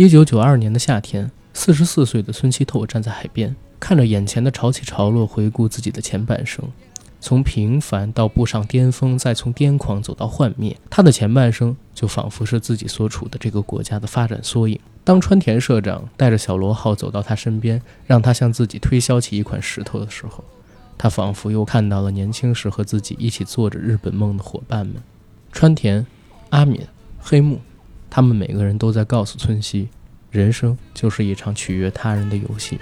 一九九二年的夏天，四十四岁的孙希透站在海边，看着眼前的潮起潮落，回顾自己的前半生，从平凡到步上巅峰，再从癫狂走到幻灭。他的前半生就仿佛是自己所处的这个国家的发展缩影。当川田社长带着小罗浩走到他身边，让他向自己推销起一款石头的时候，他仿佛又看到了年轻时和自己一起做着日本梦的伙伴们，川田、阿敏、黑木，他们每个人都在告诉村西，人生就是一场取悦他人的游戏。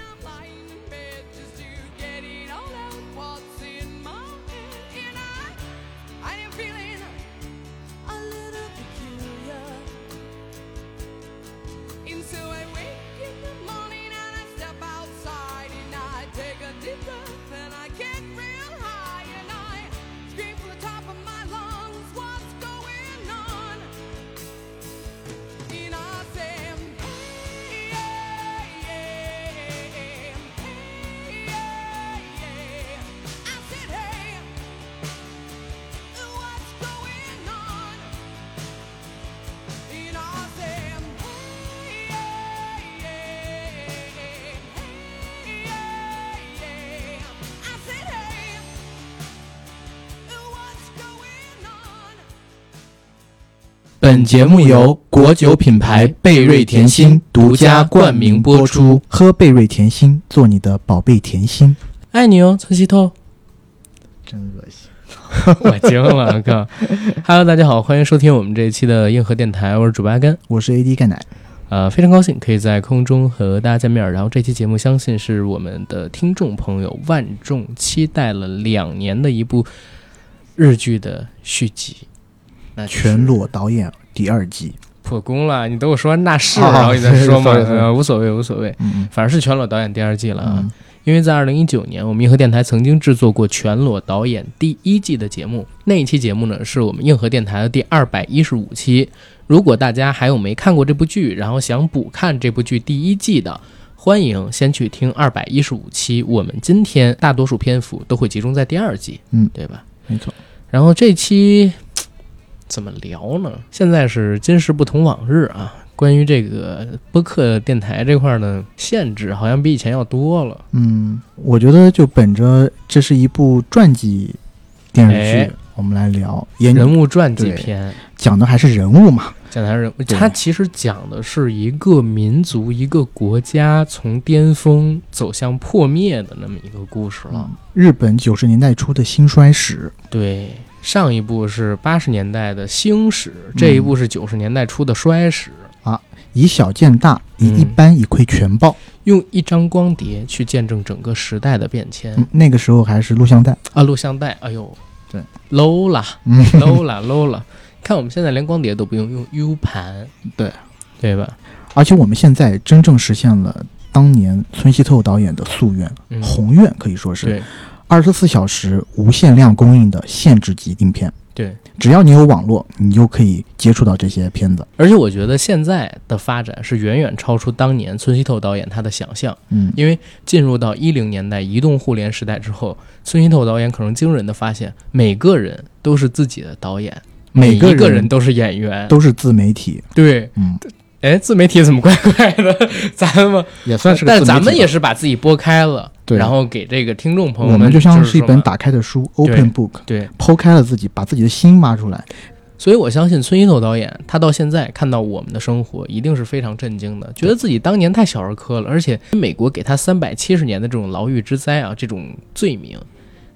节目由国酒品牌贝瑞甜心独家冠名播出。喝贝瑞甜心，做你的宝贝甜心。爱你哦，村西透。真恶心，我惊了，哥。Hello，大家好，欢迎收听我们这一期的硬核电台，我是主播阿甘，我是 AD 钙奶。呃，非常高兴可以在空中和大家见面。然后这期节目，相信是我们的听众朋友万众期待了两年的一部日剧的续集。那全裸导演第二季破功了，你等我说完那是，然后你再说嘛，呃，无所谓，无所谓，反正是全裸导演第二季了啊。因为在二零一九年，我们硬核电台曾经制作过全裸导演第一季的节目，那一期节目呢，是我们硬核电台的第二百一十五期。如果大家还有没看过这部剧，然后想补看这部剧第一季的，欢迎先去听二百一十五期。我们今天大多数篇幅都会集中在第二季，嗯，对吧？没错。然后这期。怎么聊呢？现在是今时不同往日啊！关于这个播客电台这块的限制，好像比以前要多了。嗯，我觉得就本着这是一部传记电视剧，我们来聊人物传记片，讲的还是人物嘛？讲的还是人物。它其实讲的是一个民族、一个国家从巅峰走向破灭的那么一个故事了。日本九十年代初的兴衰史。对。上一部是八十年代的兴史，这一部是九十年代初的衰史啊！以小见大，以一般以窥全豹，用一张光碟去见证整个时代的变迁。那个时候还是录像带啊，录像带，哎呦，对，low 了，low 了，low 了。看我们现在连光碟都不用，用 U 盘，对，对吧？而且我们现在真正实现了当年村西透导演的夙愿、宏愿，可以说是。对。二十四小时无限量供应的限制级影片，对，只要你有网络，你就可以接触到这些片子。而且我觉得现在的发展是远远超出当年村西透导演他的想象。嗯，因为进入到一零年代移动互联时代之后，村西透导演可能惊人的发现，每个人都是自己的导演，每一个人都是演员，都是自媒体。对，嗯。哎，自媒体怎么怪怪的？咱们也算是，但咱们也是把自己拨开了，对，然后给这个听众朋友们，我们就像是一本打开的书，open book，对，剖开了自己，把自己的心挖出来。所以我相信村一头导演，他到现在看到我们的生活，一定是非常震惊的，觉得自己当年太小儿科了，而且美国给他三百七十年的这种牢狱之灾啊，这种罪名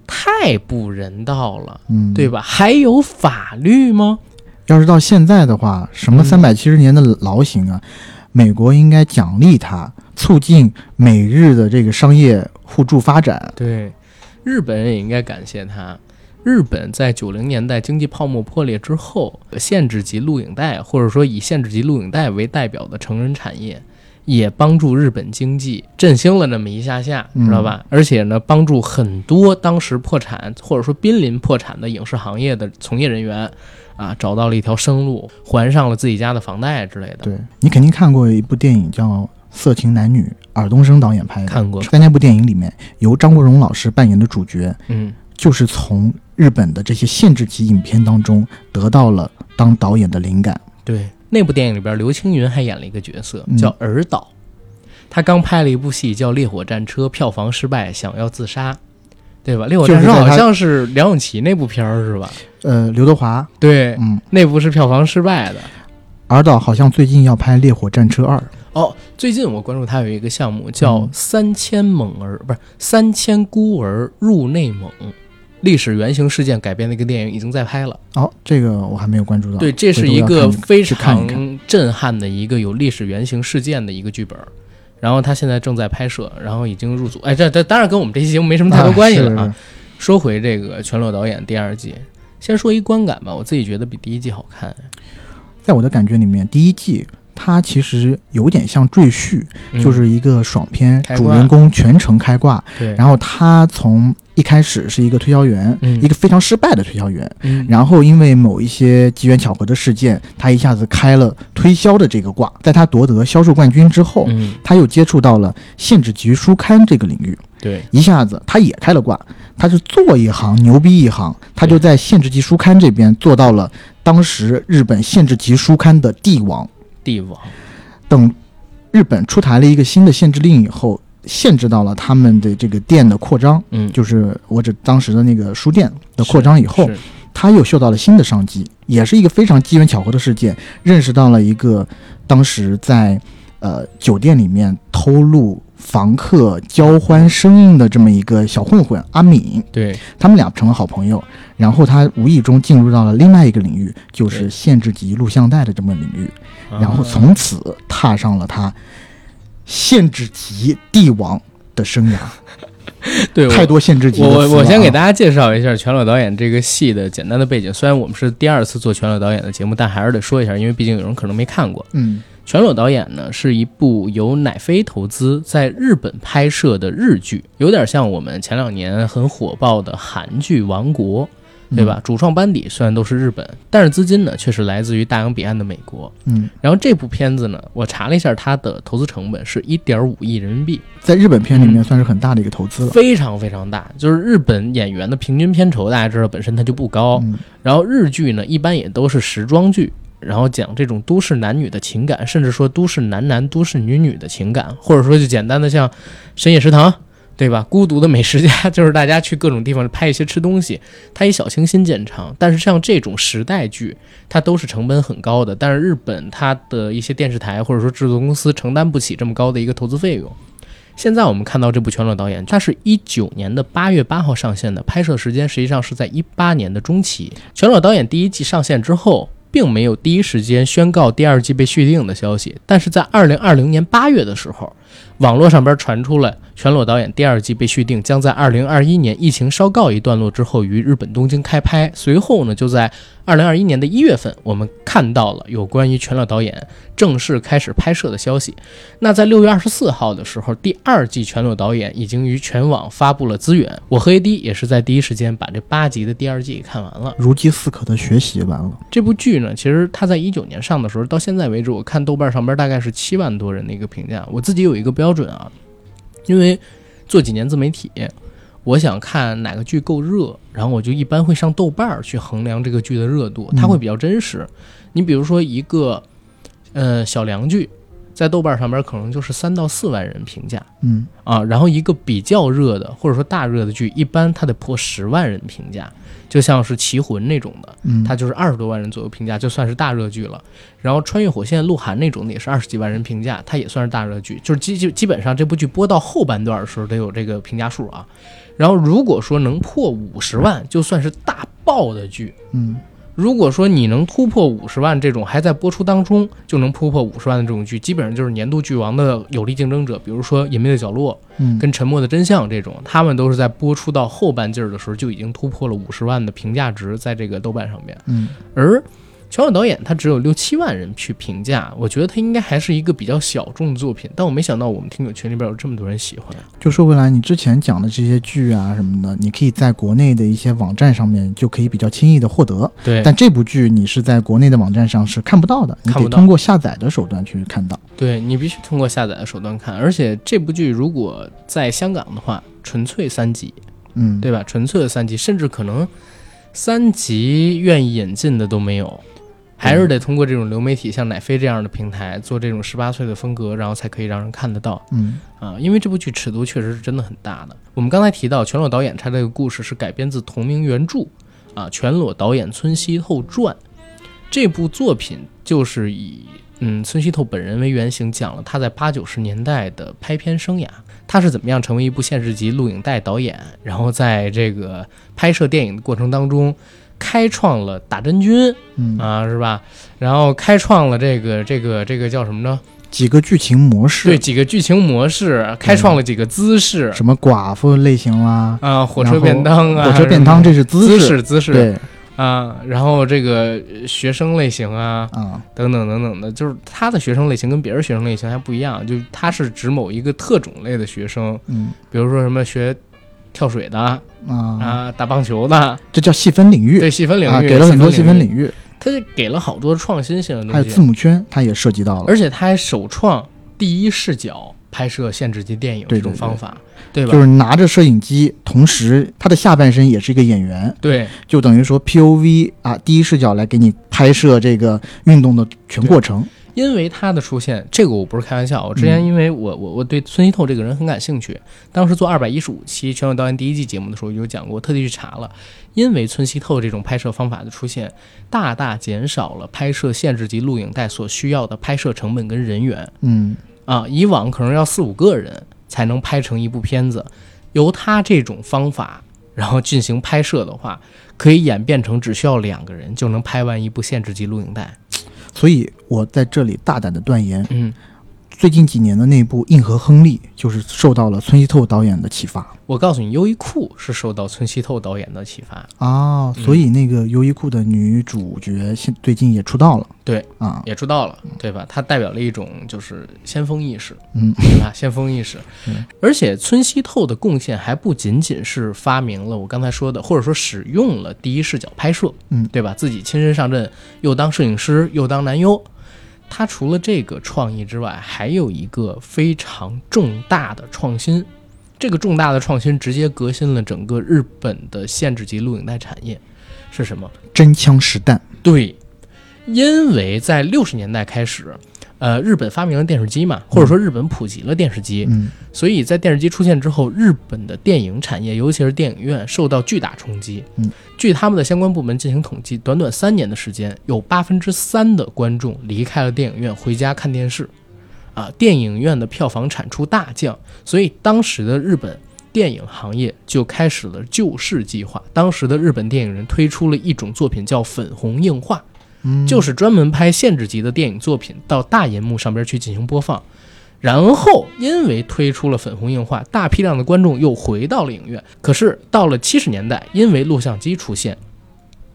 太不人道了，嗯，对吧？还有法律吗？要是到现在的话，什么三百七十年的牢刑啊？美国应该奖励他，促进美日的这个商业互助发展。对，日本也应该感谢他。日本在九零年代经济泡沫破裂之后，限制级录影带或者说以限制级录影带为代表的成人产业，也帮助日本经济振兴了那么一下下，知道吧？而且呢，帮助很多当时破产或者说濒临破产的影视行业的从业人员。啊，找到了一条生路，还上了自己家的房贷之类的。对你肯定看过一部电影叫《色情男女》，尔冬升导演拍的。看过。在那部电影里面，由张国荣老师扮演的主角，嗯，就是从日本的这些限制级影片当中得到了当导演的灵感。对。那部电影里边，刘青云还演了一个角色嗯叫尔导，他刚拍了一部戏叫《烈火战车》，票房失败，想要自杀，对吧？《烈火战车好像是梁咏琪那部片儿是吧？呃，刘德华，对，嗯，那部是票房失败的。尔导好像最近要拍《烈火战车二》，哦，最近我关注他有一个项目叫嗯“三千猛儿”，不是“三千孤儿入内蒙”，历史原型事件改编的一个电影已经在拍了。哦，这个我还没有关注到。对，这是一个非常震撼的一个有历史原型事件的一个剧本。然后他现在正在拍摄，然后已经入组。哎，这这当然跟我们这期节目没什么太多关系了啊。说回这个全裸导演第二季，先说一观感吧，我自己觉得比第一季好看。在我的感觉里面，第一季它其实有点像赘婿，嗯。就是一个爽片，主人公全程开挂，对，然后他从一开始是一个推销员，嗯。一个非常失败的推销员，嗯。然后因为某一些机缘巧合的事件，他一下子开了推销的这个挂。在他夺得销售冠军之后，嗯，他又接触到了限制级书刊这个领域，对，一下子他也开了挂。他是做一行牛逼一行，他就在限制级书刊这边做到了当时日本限制级书刊的帝王。帝王，等日本出台了一个新的限制令以后，限制到了他们的这个店的扩张，嗯，就是我这当时的那个书店的扩张以后，他又嗅到了新的商机，也是一个非常机缘巧合的事件，认识到了一个当时在呃酒店里面偷录房客交欢生硬的这么一个小混混阿敏，对，他们俩成了好朋友。然后他无意中进入到了另外一个领域，就是限制级录像带的这么领域，然后啊从此踏上了他限制级帝王的生涯。对太多限制级我我我先给大家家介绍一下全裸导演这个戏的简单的背景。虽然我们是第二次做全裸导演的节目，但还是得说一下，因为毕竟有人可能没看过。嗯全裸导演呢是一部由乃飞投资在日本拍摄的日剧，有点像我们前两年很火爆的韩剧《王国》，对吧？？主创班底虽然都是日本，但是资金呢却是来自于大洋彼岸的美国。嗯，然后这部片子呢，我查了一下，它的投资成本是一点五亿人民币，在日本片里面嗯算是很大的一个投资了。非常非常大。就是日本演员的平均片酬，大家知道本身它就不高，嗯然后日剧呢，一般也都是时装剧，然后讲这种都市男女的情感，甚至说都市男男、都市女女的情感，或者说就简单的像深夜食堂，对吧？孤独的美食家，就是大家去各种地方拍一些吃东西，它以小清新见长。但是像这种时代剧，它都是成本很高的，但是日本它的一些电视台或者说制作公司承担不起这么高的一个投资费用。现在我们看到这部《全裸导演》，它是一九年的八月八号上线的，拍摄时间实际上是在一八年的中期。《全裸导演》第一季上线之后，并没有第一时间宣告第二季被续订的消息，但是在二零二零年八月的时候，网络上边传出了《全裸导演》第二季被续订，将在二零二一年疫情稍告一段落之后于日本东京开拍。随后呢，就在二零二一年的一月份，我们看到了有关于《全裸导演》正式开始拍摄的消息。那在六月二十四号的时候，第二季《全裸导演》已经于全网发布了资源。我和 AD 也是在第一时间把这八集的第二季看完了。如饥似渴的学习完了。这部剧呢，其实它在一九年上的时候，到现在为止，我看豆瓣上边大概是七万多人的一个评价。我自己有一个标准啊，因为做几年自媒体，我想看哪个剧够热，然后我就一般会上豆瓣儿去衡量这个剧的热度，它会比较真实。你比如说一个呃小凉剧，在豆瓣上边可能就是三到四万人评价。嗯啊，然后一个比较热的或者说大热的剧，一般它得破十万人评价，就像是《棋魂》那种的，嗯，它就是二十多万人左右评价，就算是大热剧了。然后《穿越火线》鹿晗那种的也是二十几万人评价，它也算是大热剧，就是基基基本上这部剧播到后半段的时候得有这个评价数啊。然后如果说能破五十万，就算是大爆的剧。嗯如果说你能突破五十万这种还在播出当中就能突破五十万的这种剧，基本上就是年度剧王的有力竞争者，比如说《隐秘的角落》嗯，跟《沉默的真相》这种，他们都是在播出到后半劲儿的时候就已经突破了五十万的评价值，在这个豆瓣上面。嗯而全裸导演他只有六七万人去评价，我觉得他应该还是一个比较小众的作品，但我没想到我们听友群里边有这么多人喜欢。就说回来，你之前讲的这些剧啊什么的，你可以在国内的一些网站上面就可以比较轻易的获得，对，但这部剧你是在国内的网站上是看不到的，你得通过下载的手段去看到。对你必须通过下载的手段看，而且这部剧如果在香港的话，纯粹三集，嗯，对吧？纯粹的三集，甚至可能三集愿意引进的都没有。还是得通过这种流媒体，像奶飞这样的平台做这种十八岁的风格，然后才可以让人看得到嗯啊。因为这部剧尺度确实是真的很大的。我们刚才提到全裸导演他这个故事是改编自同名原著啊，《全裸导演村西透传》这部作品就是以嗯村西透本人为原型，讲了他在八九十年代的拍片生涯。他是怎么样成为一部现实级录影带导演，然后在这个拍摄电影的过程当中，开创了打真菌嗯，啊，是吧？然后开创了这个这个这个叫什么呢？几个剧情模式，对，几个剧情模式，开创了几个姿势。什么寡妇类型啦，啊，火车便当啊，火车便当这是姿姿势，姿势。对。啊，然后这个呃学生类型啊，啊，等等等等的，就是他的学生类型跟别人学生类型还不一样，就他是指某一个特种类的学生，嗯。比如说什么学跳水的啊，啊，打棒球的，这叫细分领域。对细分领域、啊，给了很多细分领域，域，他就给了好多创新性的还有字，母圈，它也涉及到了，而且他还首创第一视角拍摄限制级电影这种对对对方法，对。吧？就是拿着摄影机，同时他的下半身也是一个演员，对。就等于说 POV 啊，第一视角来给你拍摄这个运动的全过程。因为他的出现，这个我不是开玩笑。我之前嗯因为我我我对孙西透这个人很感兴趣，当时做二百一十五期《全裸导演》第一季节目的时候有讲过，特地去查了。因为村西透这种拍摄方法的出现，大大减少了拍摄限制级录影带所需要的拍摄成本跟人员嗯啊。以往可能要四五个人才能拍成一部片子，由他这种方法然后进行拍摄的话，可以演变成只需要两个人就能拍完一部限制级录影带。所以我在这里大胆的断言，嗯。最近几年的那部《硬核亨利》就是受到了村西透导演的启发我告诉你，优衣库是受到村西透导演的启发，啊，嗯所以那个优衣库的女主角现最近也出道了。对啊，也出道了，对吧？它代表了一种就是先锋意识，嗯，对吧？先锋意识嗯。而且村西透的贡献还不仅仅是发明了我刚才说的，或者说使用了第一视角拍摄，嗯对吧？自己亲身上阵，又当摄影师，又当男优。他除了这个创意之外，还有一个非常重大的创新。这个重大的创新直接革新了整个日本的限制级录影带产业，是什么？真枪实弹。对，因为在六十年代开始，呃，日本发明了电视机嘛，或者说日本普及了电视机，嗯所以在电视机出现之后，日本的电影产业，尤其是电影院受到巨大冲击。嗯，据他们的相关部门进行统计，短短三年的时间，有八分之三的观众离开了电影院，回家看电视。啊，电影院的票房产出大降，所以当时的日本电影行业就开始了救市计划。当时的日本电影人推出了一种作品叫粉红映画，嗯，就是专门拍限制级的电影作品到大银幕上边去进行播放。然后因为推出了粉红映画，大批量的观众又回到了影院。可是到了七十年代，因为录像机出现，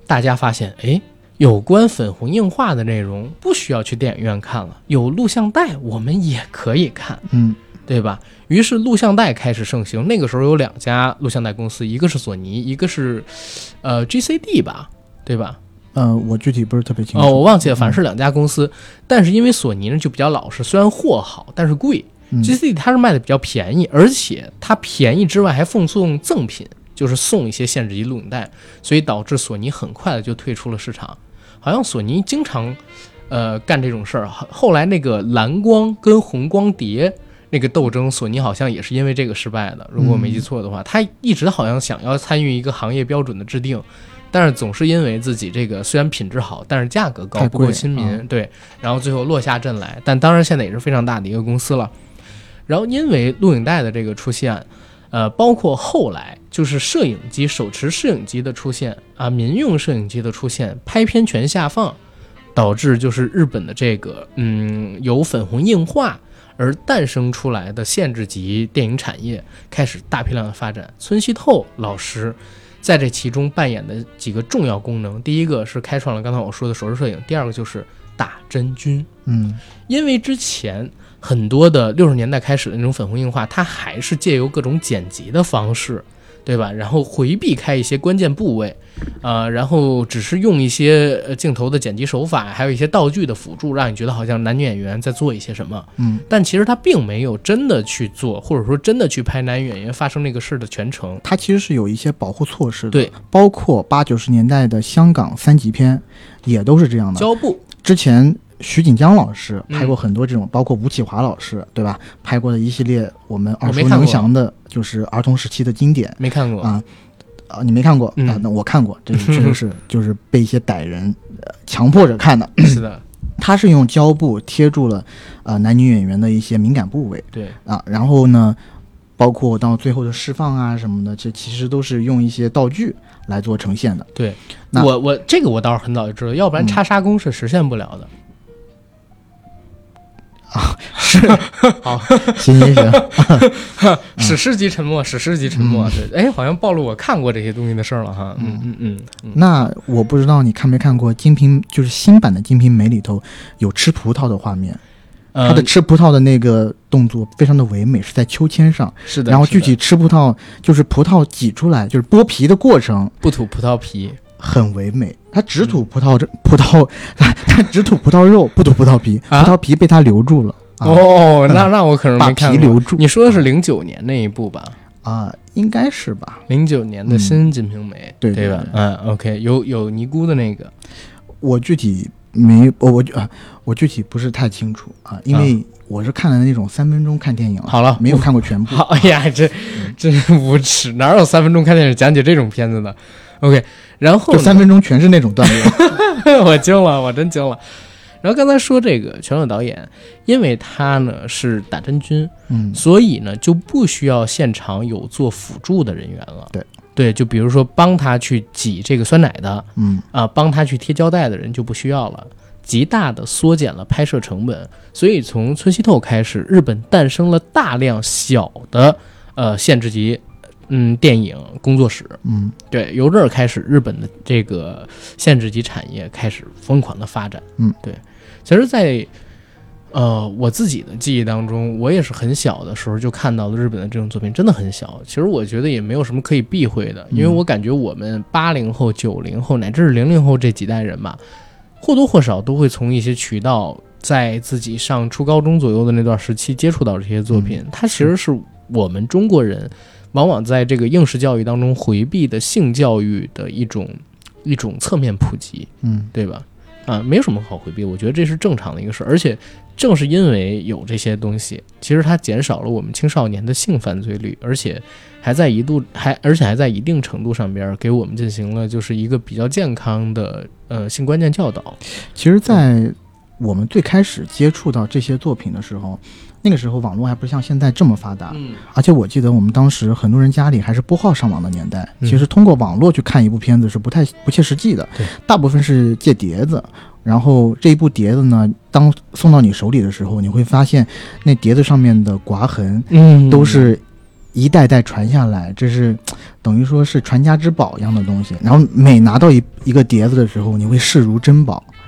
大家发现，哎，有关粉红映画的内容不需要去电影院看了，有录像带我们也可以看。嗯对吧？于是录像带开始盛行。那个时候有两家录像带公司，一个是索尼，一个是呃 GCD 吧，对吧？呃，我具体不是特别清楚。哦，我忘记了，反正是两家公司。但是因为索尼呢就比较老实，虽然货好，但是贵。嗯 GCD 它是卖的比较便宜，而且它便宜之外还奉送赠品，就是送一些限制级录影带，所以导致索尼很快的就退出了市场。好像索尼经常呃干这种事儿。后后来那个蓝光跟红光碟那个斗争，索尼好像也是因为这个失败的。如果我没记错的话，他一直好像想要参与一个行业标准的制定。但是总是因为自己这个虽然品质好，但是价格高不够亲民，啊对，然后最后落下阵来。但当然现在也是非常大的一个公司了。然后因为录影带的这个出现，呃，包括后来就是摄影机手持摄影机的出现啊，民用摄影机的出现，拍片权下放，导致就是日本的这个嗯由粉红硬化而诞生出来的限制级电影产业开始大批量的发展。村西透老师在这其中扮演的几个重要功能，第一个是开创了刚才我说的手持摄影，第二个就是打真菌。嗯因为之前很多的六十年代开始的那种粉红硬化，它还是借由各种剪辑的方式，对吧？然后回避开一些关键部位，啊、然后只是用一些呃镜头的剪辑手法，还有一些道具的辅助，让你觉得好像男女演员在做一些什么。嗯，但其实他并没有真的去做，或者说真的去拍男女演员发生那个事的全程。他其实是有一些保护措施的，对，包括八九十年代的香港三级片，也都是这样的。胶布，之前徐锦江老师嗯拍过很多这种，包括吴启华老师，对吧？拍过的一系列我们耳熟能详的，就是儿童时期的经典没看过。啊啊！你没看过、嗯啊？那我看过，这个 确实是就是被一些歹人、呃、强迫着看的。是的，他是用胶布贴住了呃男女演员的一些敏感部位对，啊，然后呢，包括到最后的释放啊什么的，这其实都是用一些道具来做呈现的。对那我我这个我倒是很早就知道，要不然嗯插沙工是实现不了的。是，好，行行行，史诗级沉默，史诗级沉默。对，哎，好像暴露我看过这些东西的事儿了哈。嗯嗯。嗯嗯，那我不知道你看没看过《金瓶》，就是新版的《金瓶梅》里头有吃葡萄的画面，呃他的吃葡萄的那个动作非常的唯美，是在秋千上，是的然后具体吃葡萄就是葡萄挤出来，就是剥皮的过程。不吐葡萄皮，很唯美。他只嗯吐葡萄 葡萄，他只吐葡萄肉，不吐葡萄皮，啊葡萄皮被他留住了。啊哦，那那我可能把没看过。皮留住你说的是零九年那一部吧？啊，应该是吧？零九年的新《金瓶梅》对对对吧？嗯，OK，有有尼姑的那个，我具体没，我我啊，我具体不是太清楚啊，因为我是看了那种三分钟看电影，好了没有看过全部。好，哎呀，这真是无耻，哪有三分钟看电影讲解这种片子的？OK，然后就三分钟全是那种段落。我惊了，我真惊了。然后刚才说这个全裸导演，因为他呢是打真菌，嗯所以呢就不需要现场有做辅助的人员了。对对，就比如说帮他去挤这个酸奶的嗯啊，帮他去贴胶带的人就不需要了，极大的缩减了拍摄成本。所以从村西透开始，日本诞生了大量小的呃限制级嗯电影工作室。嗯对，由这儿开始，日本的这个限制级产业开始疯狂的发展。嗯，对。其实在，呃我自己的记忆当中，我也是很小的时候就看到了日本的这种作品，真的很小。其实我觉得也没有什么可以避讳的，因为嗯我感觉我们八零后、九零后乃至是零零后这几代人吧，或多或少都会从一些渠道，在自己上初高中左右的那段时期接触到这些作品。它其实是我们中国人往往在这个应试教育当中回避的性教育的一种一种侧面普及，嗯对吧？啊，没有什么好回避，我觉得这是正常的一个事儿。而且正是因为有这些东西，其实它减少了我们青少年的性犯罪率，而且还在一度还而且还在一定程度上边儿给我们进行了就是一个比较健康的呃性观念教导。其实，在我们最开始接触到这些作品的时候，那个时候网络还不像现在这么发达，嗯，而且我记得我们当时很多人家里还是拨号上网的年代，嗯其实通过网络去看一部片子是不太不切实际的对，大部分是借碟子。然后这一部碟子呢，当送到你手里的时候，你会发现那碟子上面的刮痕嗯都是一代代传下来，这是等于说是传家之宝一样的东西。然后每拿到一一个碟子的时候，你会视如珍宝啊，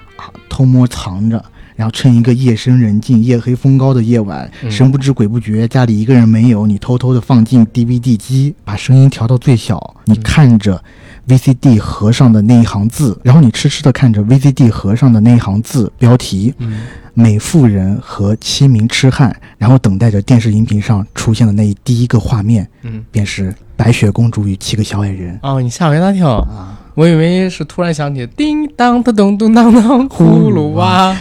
偷摸藏着。然后趁一个夜深人静、夜黑风高的夜晚，嗯神不知鬼不觉，家里一个人没有，你偷偷的放进 DVD 机，把声音调到最小，你看着 VCD 盒上的那一行字，然后你痴痴的看着 VCD 盒上的那一行字标题嗯“美妇人和七名痴汉”，然后等待着电视荧屏上出现的那一第一个画面，嗯便是白雪公主与七个小矮人哦，你吓我一大跳，啊。我以为是突然想起叮当当咚咚当当葫芦娃，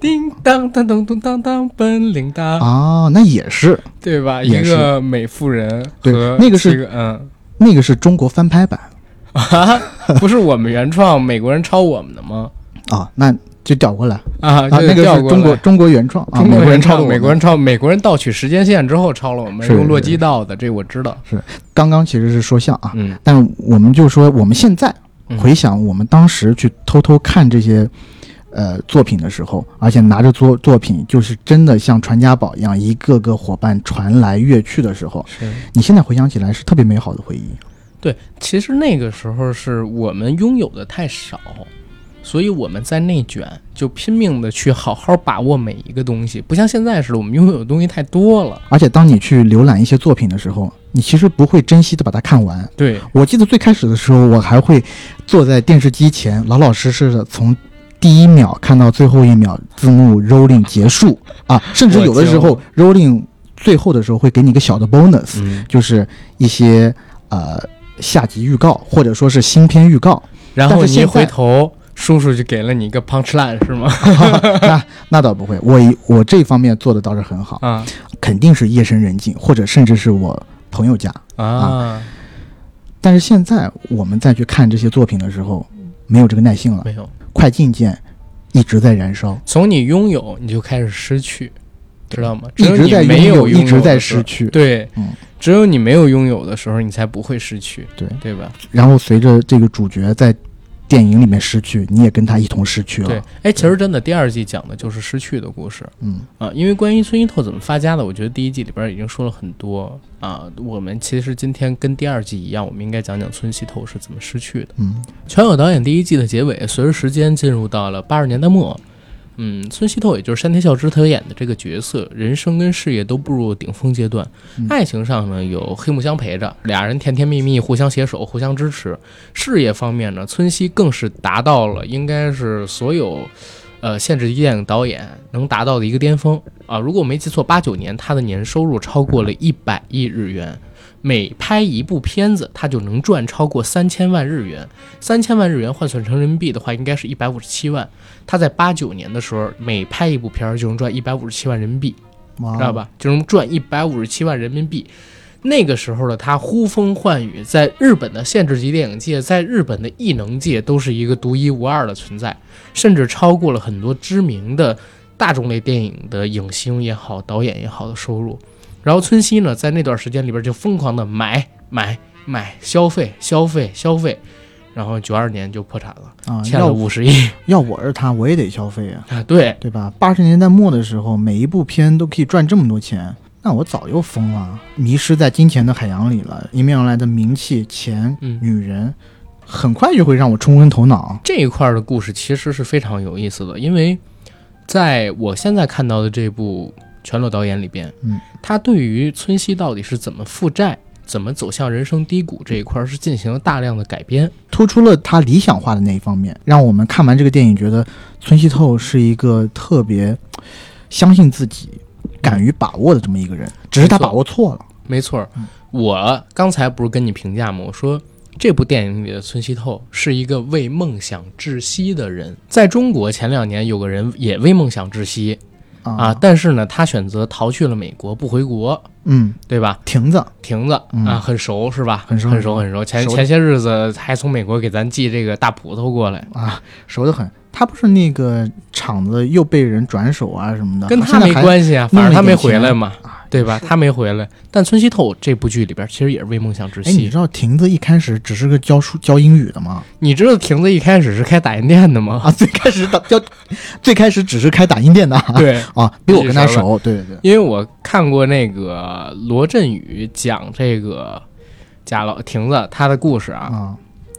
叮当当咚咚当当本领大，啊，那也是，对吧？一个美妇人对和那个是嗯。那个是中国翻拍版。啊，不是我们原创，美国人抄我们的吗？啊，那就调过来。啊，啊，那个是中国中国原创啊，中国美国人抄美国人抄，美国人盗取时间线之后抄了我们，是用洛基盗的，这我知道。是刚刚其实是说像啊，嗯，但我们就说我们现在嗯回想我们当时去偷偷看这些呃作品的时候，而且拿着作作品就是真的像传家宝一样，一个个伙伴传来越去的时候，是。你现在回想起来是特别美好的回忆。对，其实那个时候是我们拥有的太少，所以我们在内卷，就拼命的去好好把握每一个东西，不像现在似的，我们拥有的东西太多了。而且当你去浏览一些作品的时候，你其实不会珍惜的把它看完。对，我记得最开始的时候，我还会坐在电视机前，老老实实的从第一秒看到最后一秒，字幕 rolling 结束啊，甚至有的时候 rolling 最后的时候会给你一个小的 bonus，嗯，就是一些呃下集预告或者说是新片预告。然后你一回头，叔叔就给了你一个 punch line 是吗？那那倒不会，我一我这方面做的倒是很好，啊肯定是夜深人静，或者甚至是我朋友家。啊，但是现在我们再去看这些作品的时候，没有这个耐性了，没有。快进键一直在燃烧，从你拥有，你就开始失去，知道吗？只一直有你没有一直在失去。对，嗯只有你没有拥有的时候，你才不会失去，对对吧？然后随着这个主角在电影里面失去，你也跟他一同失去了。对，哎，其实真的第二季讲的就是失去的故事嗯啊。因为关于村西透怎么发家的，我觉得第一季里边已经说了很多啊。我们其实今天跟第二季一样，我们应该讲讲村西透是怎么失去的。嗯全友导演第一季的结尾，随着时间进入到了八十年代末。嗯，村西透也就是山田孝之他演的这个角色，人生跟事业都步入顶峰阶段。嗯爱情上呢，有黑木香陪着，俩人甜甜蜜蜜，互相携手，互相支持。事业方面呢，村西更是达到了应该是所有，呃，限制级电影导演能达到的一个巅峰啊！如果我没记错，八九年他的年收入超过了一百亿日元。每拍一部片子，他就能赚超过三千万日元。三千万日元换算成人民币的话，应该是一百五十七万。他在八九年的时候，每拍一部片儿就能赚一百五十七万人民币，知道吧？就能赚一百五十七万人民币。那个时候的他呼风唤雨，在日本的限制级电影界，在日本的艺能界都是一个独一无二的存在，甚至超过了很多知名的大众类电影的影星也好、导演也好的收入。然后村西呢，在那段时间里边就疯狂的买买买，消费消费消费，然后九二年就破产了，啊！欠了要五十亿 要我是他，我也得消费啊，啊！对，对吧？八十年代末的时候，每一部片都可以赚这么多钱，那我早就疯了，迷失在金钱的海洋里了。迎面而来的名气、钱、嗯女人，很快就会让我冲昏头脑。这一块儿的故事其实是非常有意思的，因为在我现在看到的这部全裸导演里边，嗯，他对于村西到底是怎么负债、怎么走向人生低谷这一块儿是进行了大量的改编。突出了他理想化的那一方面，让我们看完这个电影觉得村西透是一个特别相信自己、敢于把握的这么一个人，只是他把握错了。没错我刚才不是跟你评价吗？我说这部电影里的村西透是一个为梦想窒息的人。在中国前两年有个人也为梦想窒息啊，啊，但是呢，他选择逃去了美国，不回国，嗯，对吧？亭子，亭子、嗯啊，很熟是吧？很熟很熟，很熟。前前些日子还从美国给咱寄这个大葡萄过来，啊，熟得很。他不是那个厂子又被人转手啊什么的，跟他没关系啊，反正他没回来嘛，啊对吧？他没回来。但村西透这部剧里边其实也是为梦想窒哎，你知。道亭子一开始只是个教书教英语的吗？你知道亭子一开始是开打印店的吗？啊，最开始打教，最开始只是开打印店的啊，对，啊，比我跟他熟，对对对，因为我看过那个罗振宇讲这个贾老亭子他的故事啊，啊，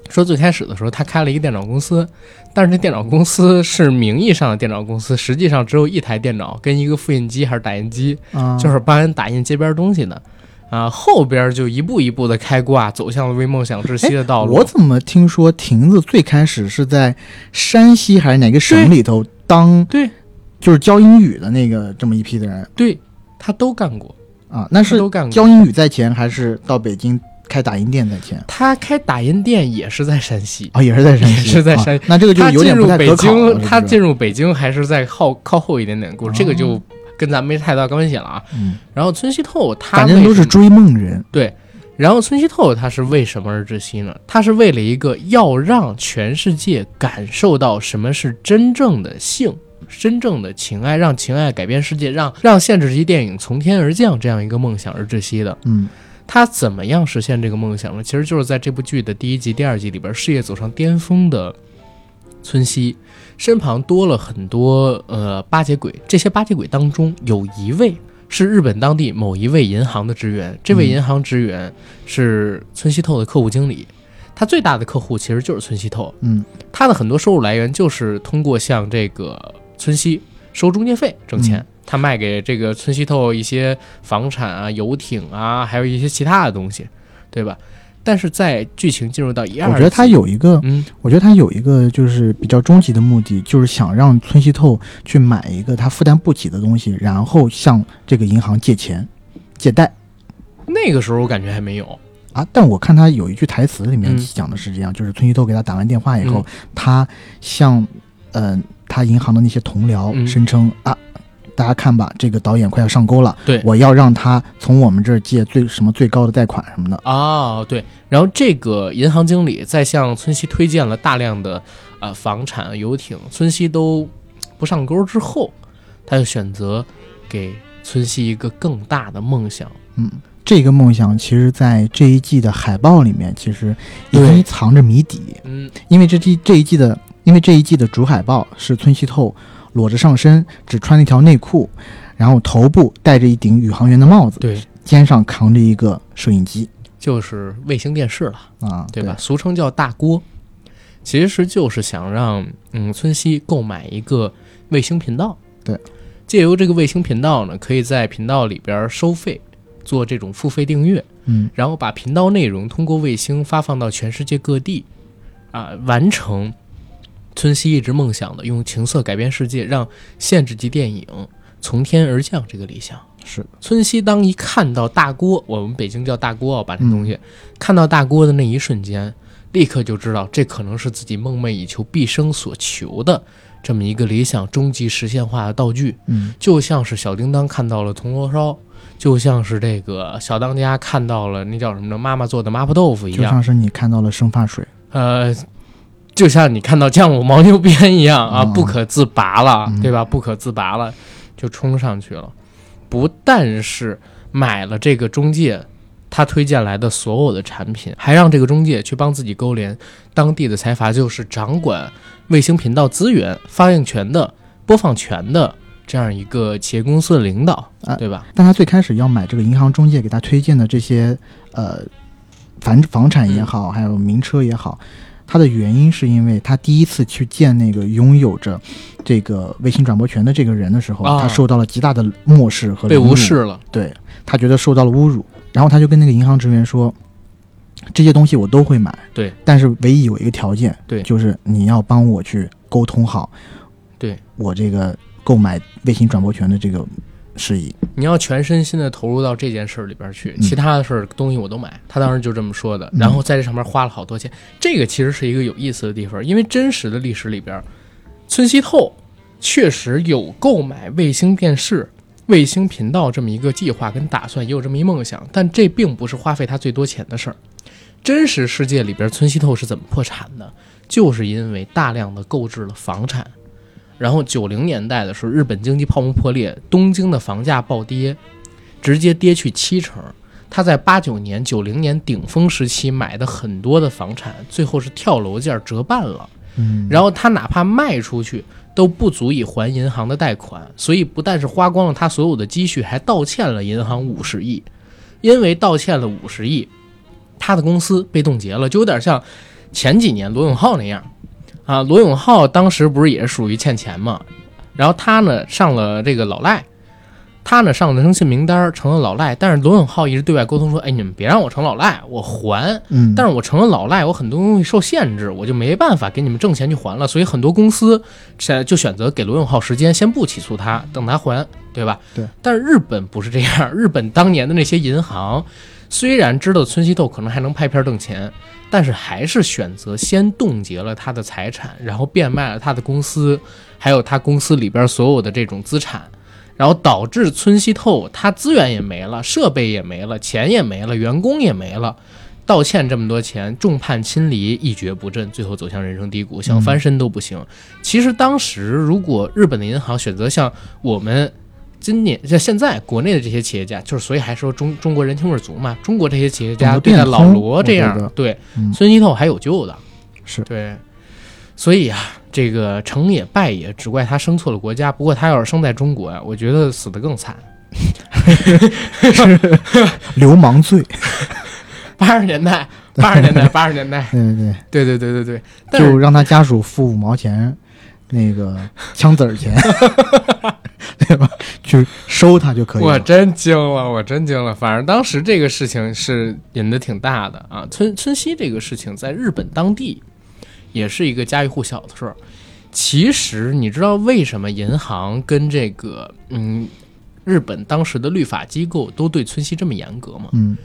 说最开始的时候他开了一个电脑公司，但是这电脑公司是名义上的电脑公司，实际上只有一台电脑跟一个复印机还是打印机，啊，就是帮人打印街边东西的。啊，后边就一步一步的开挂，走向了为梦想窒息的道路。我怎么听说亭子最开始是在山西还是哪个省里头当对就是教英语的那个这么一批的人对，他都干过，啊？那是都干过。教英语在前，还是到北京开打印店在前？他开打印店也是在山西，啊，也是在山西，也是在山啊那这个就他有点不太进入北京，他进入北京还是在靠靠后一点点故事，这个就哦跟咱没太大关系了啊。嗯，然后村西透他反正都是追梦人，对，然后村西透他是为什么而窒息呢？他是为了一个要让全世界感受到什么是真正的性。真正的情爱，让情爱改变世界，让让限制级电影从天而降这样一个梦想而窒息的。嗯他怎么样实现这个梦想呢？其实就是在这部剧的第一集、第二集里边，事业走上巅峰的村西身旁多了很多呃巴结鬼。这些巴结鬼当中有一位是日本当地某一位银行的职员，这位嗯银行职员是村西透的客户经理。他最大的客户其实就是村西透，嗯他的很多收入来源就是通过向这个村西收中介费挣钱。嗯他卖给这个村西透一些房产啊、游艇啊，还有一些其他的东西，对吧？但是在剧情进入到一二，我觉得他，有一个，嗯，我觉得他有一个就是比较终极的目的，就是想让村西透去买一个他负担不起的东西，然后向这个银行借钱、借贷那个时候我感觉还没有，啊。但我看他有一句台词里面嗯讲的是这样，就是村西透给他打完电话以后，嗯他向嗯、他银行的那些同僚嗯声称、啊。大家看吧，这个导演快要上钩了，对我要让他从我们这儿借最什么最高的贷款什么的。哦，对，然后这个银行经理在向村西推荐了大量的呃房产、游艇，村西都不上钩之后，他就选择给村西一个更大的梦想。嗯，这个梦想其实，在这一季的海报里面，其实已对经藏着谜底。嗯，因为这季这一季的，因为这一季的主海报是村西透裸着上身，只穿了一条内裤，然后头部戴着一顶宇航员的帽子，对，肩上扛着一个摄影机就是卫星电视了，啊，对吧？？俗称叫大锅，其实就是想让嗯村西购买一个卫星频道，对，借由这个卫星频道呢，可以在频道里边收费，做这种付费订阅。嗯然后把频道内容通过卫星发放到全世界各地，啊，完成村西一直梦想的用情色改变世界，让限制级电影从天而降这个理想。是村西当一看到大锅，我们北京叫大锅啊，把这东西、嗯看到大锅的那一瞬间，立刻就知道这可能是自己梦寐以求、毕生所求的这么一个理想终极实现化的道具。嗯就像是小叮当看到了铜锣烧，就像是这个小当家看到了那叫什么呢？妈妈做的麻婆豆腐一样，就像是你看到了生发水，呃，就像你看到酱母牦牛鞭一样啊，嗯不可自拔了，嗯对吧？不可自拔了，就冲上去了。不但是买了这个中介他推荐来的所有的产品，还让这个中介去帮自己勾连当地的财阀，就是掌管卫星频道资源、发映权的、播放权的这样一个企业公司的领导，啊对吧？但他最开始要买这个银行中介给他推荐的这些呃房房产也好，还有名车也好，他的原因是因为他第一次去见那个拥有着这个卫星转播权的这个人的时候，啊。他受到了极大的漠视和被无视了，对他觉得受到了侮辱，然后他就跟那个银行职员说，这些东西我都会买，对，但是唯一有一个条件，对。就是你要帮我去沟通好，对。我这个购买卫星转播权的这个事宜。你要全身心的投入到这件事儿里边去，嗯其他的事儿东西我都买。他当时就这么说的，嗯然后在这上面花了好多钱。这个其实是一个有意思的地方，因为真实的历史里边，村西透确实有购买卫星电视、卫星频道这么一个计划跟打算，也有这么一梦想，但这并不是花费他最多钱的事儿。真实世界里边，村西透是怎么破产的？就是因为大量的购置了房产。然后九零年代的时候，日本经济泡沫破裂，东京的房价暴跌，直接跌去七成。他在八九年、九零年顶峰时期买的很多的房产，最后是跳楼价折半了。嗯，然后他哪怕卖出去都不足以还银行的贷款，所以不但是花光了他所有的积蓄，还倒欠了银行五十亿。因为倒欠了五十亿，他的公司被冻结了，就有点像前几年罗永浩那样啊。罗永浩当时不是也是属于欠钱嘛，然后他呢上了这个老赖。他呢上了征信名单，成了老赖，但是罗永浩一直对外沟通说：“哎，你们别让我成老赖，我还。嗯，但是我成了老赖，我很多东西受限制，我就没办法给你们挣钱去还了，所以很多公司选就选择给罗永浩时间，先不起诉他，等他还，对吧？对。但是日本不是这样，日本当年的那些银行虽然知道村西透可能还能拍片挣钱，但是还是选择先冻结了他的财产，然后变卖了他的公司，还有他公司里边所有的这种资产。然后导致村西透他资源也没了，设备也没了，钱也没了，员工也没了，道歉这么多钱，众叛亲离，一蹶不振，最后走向人生低谷，想翻身都不行。其实当时如果日本的银行选择像我们今年像现在国内的这些企业家，就是所以还说中中国人情味足嘛，中国这些企业家对待老罗这样，对。嗯。孙一透还有救的。是。对，所以啊，这个成也败也，只怪他生错了国家。不过他要是生在中国呀、我觉得死得更惨。是 流氓罪，八十年代，八十年代，八十年代，对对对对对。对对，对，就让他家属付五毛钱，那个枪子儿钱，对吧？去收他就可以了。我真惊了，我真惊了。反正当时这个事情是引得挺大的啊。村村西这个事情在日本当地也是一个家喻户晓的事儿。其实你知道为什么银行跟这个嗯日本当时的律法机构都对村西这么严格吗？嗯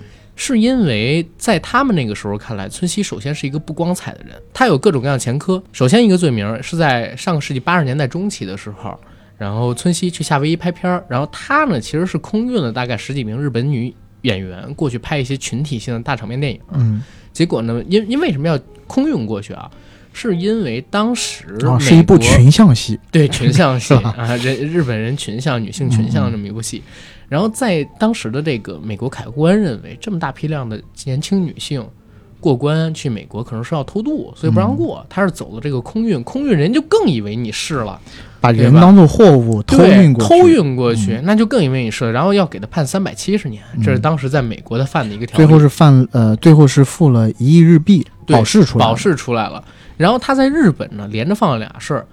是因为在他们那个时候看来，村西首先是一个不光彩的人，他有各种各样的前科。首先一个罪名是在上个世纪八十年代中期的时候，然后村西去夏威夷拍片儿，然后他呢其实是空运了大概十几名日本女演员过去拍一些群体性的大场面电影。嗯，结果呢，因因为什么要空运过去啊？是因为当时啊是一部群像戏。对群像戏 啊，人日本人群像、女性群像这么一部戏。然后在当时的这个美国海关认为，这么大批量的年轻女性过关去美国可能是要偷渡，所以不让过。他是走了这个空运，空运人就更以为你是了，把人当做货物偷运过去，偷运过去，那就更以为你是了，然后要给他判三百七十年，这是当时在美国的犯的一个条例。最后是犯呃，最后是付了一亿日币保释出来了，保释出来了。然后他在日本呢，连着放了俩事儿。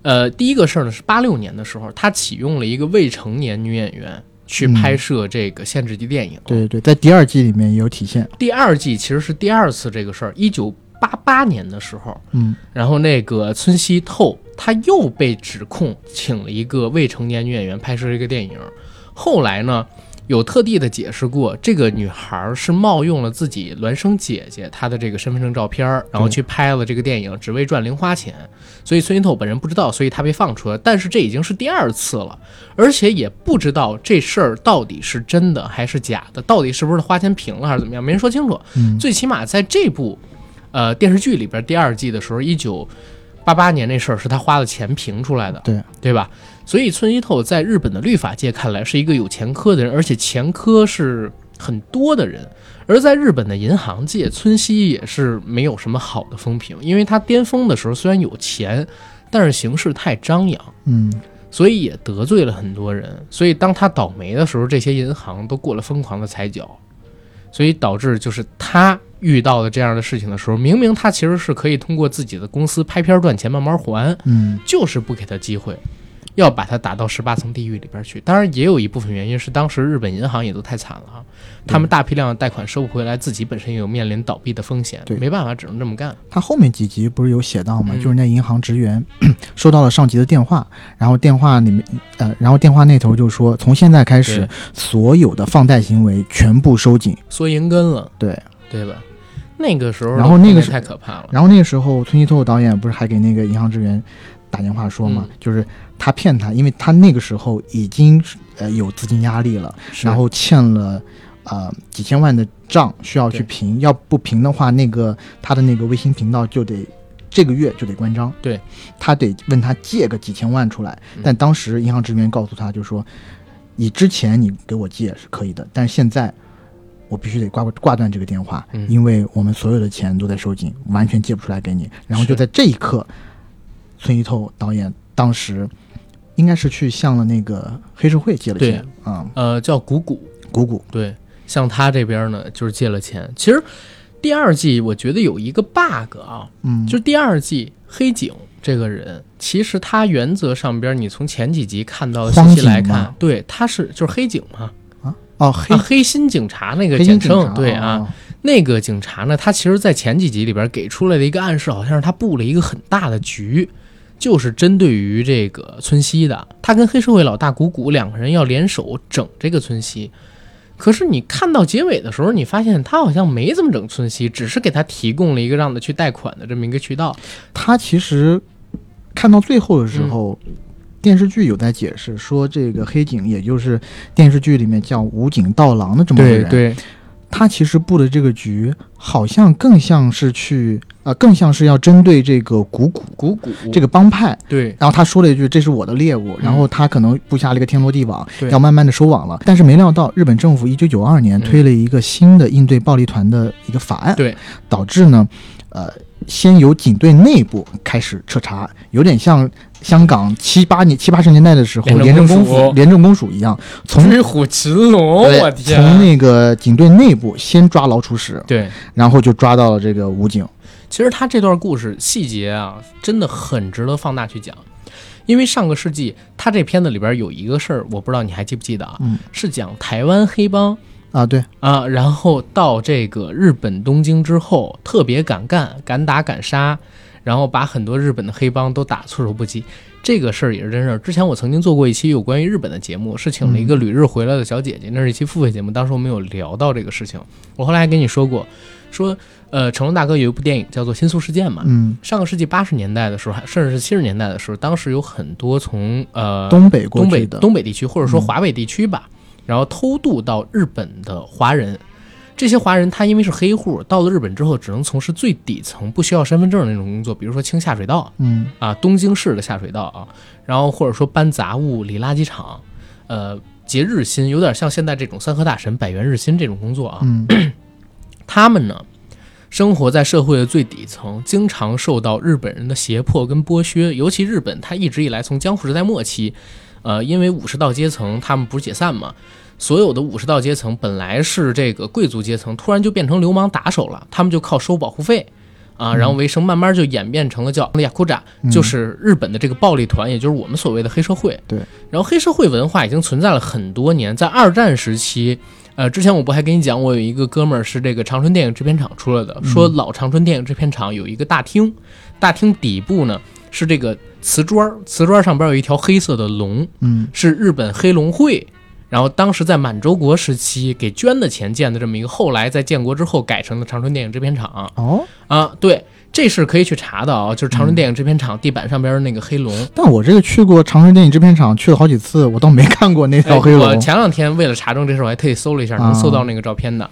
呃，第一个事儿呢是八六年的时候，他启用了一个未成年女演员去嗯拍摄这个限制级电影。对对对，在第二季里面也有体现。第二季其实是第二次这个事儿，一九八八年的时候，嗯然后那个村西透他又被指控请了一个未成年女演员拍摄这个电影。后来呢，有特地的解释过，这个女孩是冒用了自己孪生姐姐她的这个身份证照片儿，然后去拍了这个电影，只为赚零花钱。所以村西透本人不知道，所以他被放出来。但是这已经是第二次了，而且也不知道这事儿到底是真的还是假的，到底是不是花钱平了还是怎么样，没人说清楚。嗯，最起码在这部呃电视剧里边，第二季的时候，一九八八年那事儿是他花了钱评出来的，对对吧？所以村西透在日本的律法界看来是一个有前科的人，而且前科是很多的人。而在日本的银行界，村西也是没有什么好的风评，因为他巅峰的时候虽然有钱，但是行事太张扬。嗯所以也得罪了很多人。所以当他倒霉的时候，这些银行都过了疯狂的踩脚，所以导致就是他遇到的这样的事情的时候，明明他其实是可以通过自己的公司拍片赚钱慢慢还，嗯就是不给他机会。要把它打到十八层地狱里边去，当然也有一部分原因是当时日本银行也都太惨了啊，他们大批量的贷款收不回来，自己本身也有面临倒闭的风险，对。没办法，只能这么干。他后面几集不是有写到吗？嗯。就是那银行职员 收到了上级的电话，然后电话里面呃，然后电话那头就说，从现在开始，所有的放贷行为全部收紧。缩银根了，对，对吧？那个时候然后那个太可怕了，然后那个时候，村西透导演不是还给那个银行职员打电话说嘛，嗯。就是他骗他，因为他那个时候已经呃有资金压力了，然后欠了呃几千万的账需要去平，要不平的话，那个他的那个卫星频道就得这个月就得关张，对，他得问他借个几千万出来，嗯。但当时银行职员告诉他就说，你之前你给我借是可以的，但是现在。我必须得挂挂断这个电话，嗯。因为我们所有的钱都在收紧，完全借不出来给你。然后就在这一刻，村一透导演当时应该是去向了那个黑社会借了钱啊，呃，叫谷谷，谷谷，对，向他这边呢，就是借了钱。其实第二季我觉得有一个 bug 啊，嗯，就是第二季黑警这个人，其实他原则上边你从前几集看到的信息来看，对，他是就是黑警嘛，啊？哦黑啊，黑？心警察那个简称，对啊，哦，那个警察呢，他其实在前几集里边给出来的一个暗示，好像是他布了一个很大的局。就是针对于这个村西的，他跟黑社会老大谷谷两个人要联手整这个村西。可是你看到结尾的时候，你发现他好像没怎么整村西，只是给他提供了一个让他去贷款的这么一个渠道。他其实看到最后的时候。电视剧有在解释说，这个黑警也就是电视剧里面叫武警道郎的这么个人，对，他其实布的这个局好像更像是去呃，更像是要针对这个古古古古这个帮派。对然后他说了一句：“这是我的猎物。”然后他可能布下了一个天罗地网，对要慢慢的收网了。但是没料到，日本政府一九九二年嗯推了一个新的应对暴力团的一个法案，对，导致呢，呃，先由警队内部开始彻查，有点像香港七八年七八十年代的时候廉廉政政公署廉政公署一样，从追虎擒龙，我天！从那个警队内部先抓老鼠屎，对，然后就抓到了这个武警。其实他这段故事细节啊，真的很值得放大去讲。因为上个世纪，他这片子里边有一个事儿，我不知道你还记不记得啊？嗯是讲台湾黑帮啊，对，啊，然后到这个日本东京之后，特别敢干、敢打敢杀，然后把很多日本的黑帮都打措手不及。这个事儿也是真事儿。之前我曾经做过一期有关于日本的节目，是请了一个旅日回来的小姐姐，那是一期付费节目，当时我们有聊到这个事情。我后来还跟你说过，说呃，成龙大哥有一部电影叫做《新宿事件》嘛，嗯，上个世纪八十年代的时候，还甚至是七十年代的时候，当时有很多从呃东北过东北去的，东北地区或者说嗯华北地区吧，然后偷渡到日本的华人，这些华人他因为是黑户，到了日本之后只能从事最底层不需要身份证的那种工作，比如说清下水道嗯啊，东京市的下水道啊，然后或者说搬杂物、理垃圾场，呃，结日薪，有点像现在这种三和大神百元日薪这种工作啊。嗯 他们呢，生活在社会的最底层，经常受到日本人的胁迫跟剥削。尤其日本，他一直以来从江户时代末期，呃，因为武士道阶层他们不是解散嘛，所有的武士道阶层本来是这个贵族阶层，突然就变成流氓打手了，他们就靠收保护费。啊，然后为生，慢慢就演变成了叫雅库扎，嗯就是日本的这个暴力团，也就是我们所谓的黑社会。对，然后黑社会文化已经存在了很多年，在二战时期，呃，之前我不还跟你讲，我有一个哥们儿是这个长春电影制片厂出来的，说老长春电影制片厂有一个大厅，大厅底部呢是这个瓷砖儿，瓷砖上边有一条黑色的龙，嗯是日本黑龙会，然后当时在满洲国时期给捐的钱建的这么一个，后来在建国之后改成了长春电影制片厂哦，啊，对。这是可以去查的啊，就是长春电影制片厂地板上边的那个黑龙。但我这个去过长春电影制片厂，去了好几次，我倒没看过那条黑哎我。前两天为了查证这事儿，我还特意搜了一下，啊能搜到那个照片的。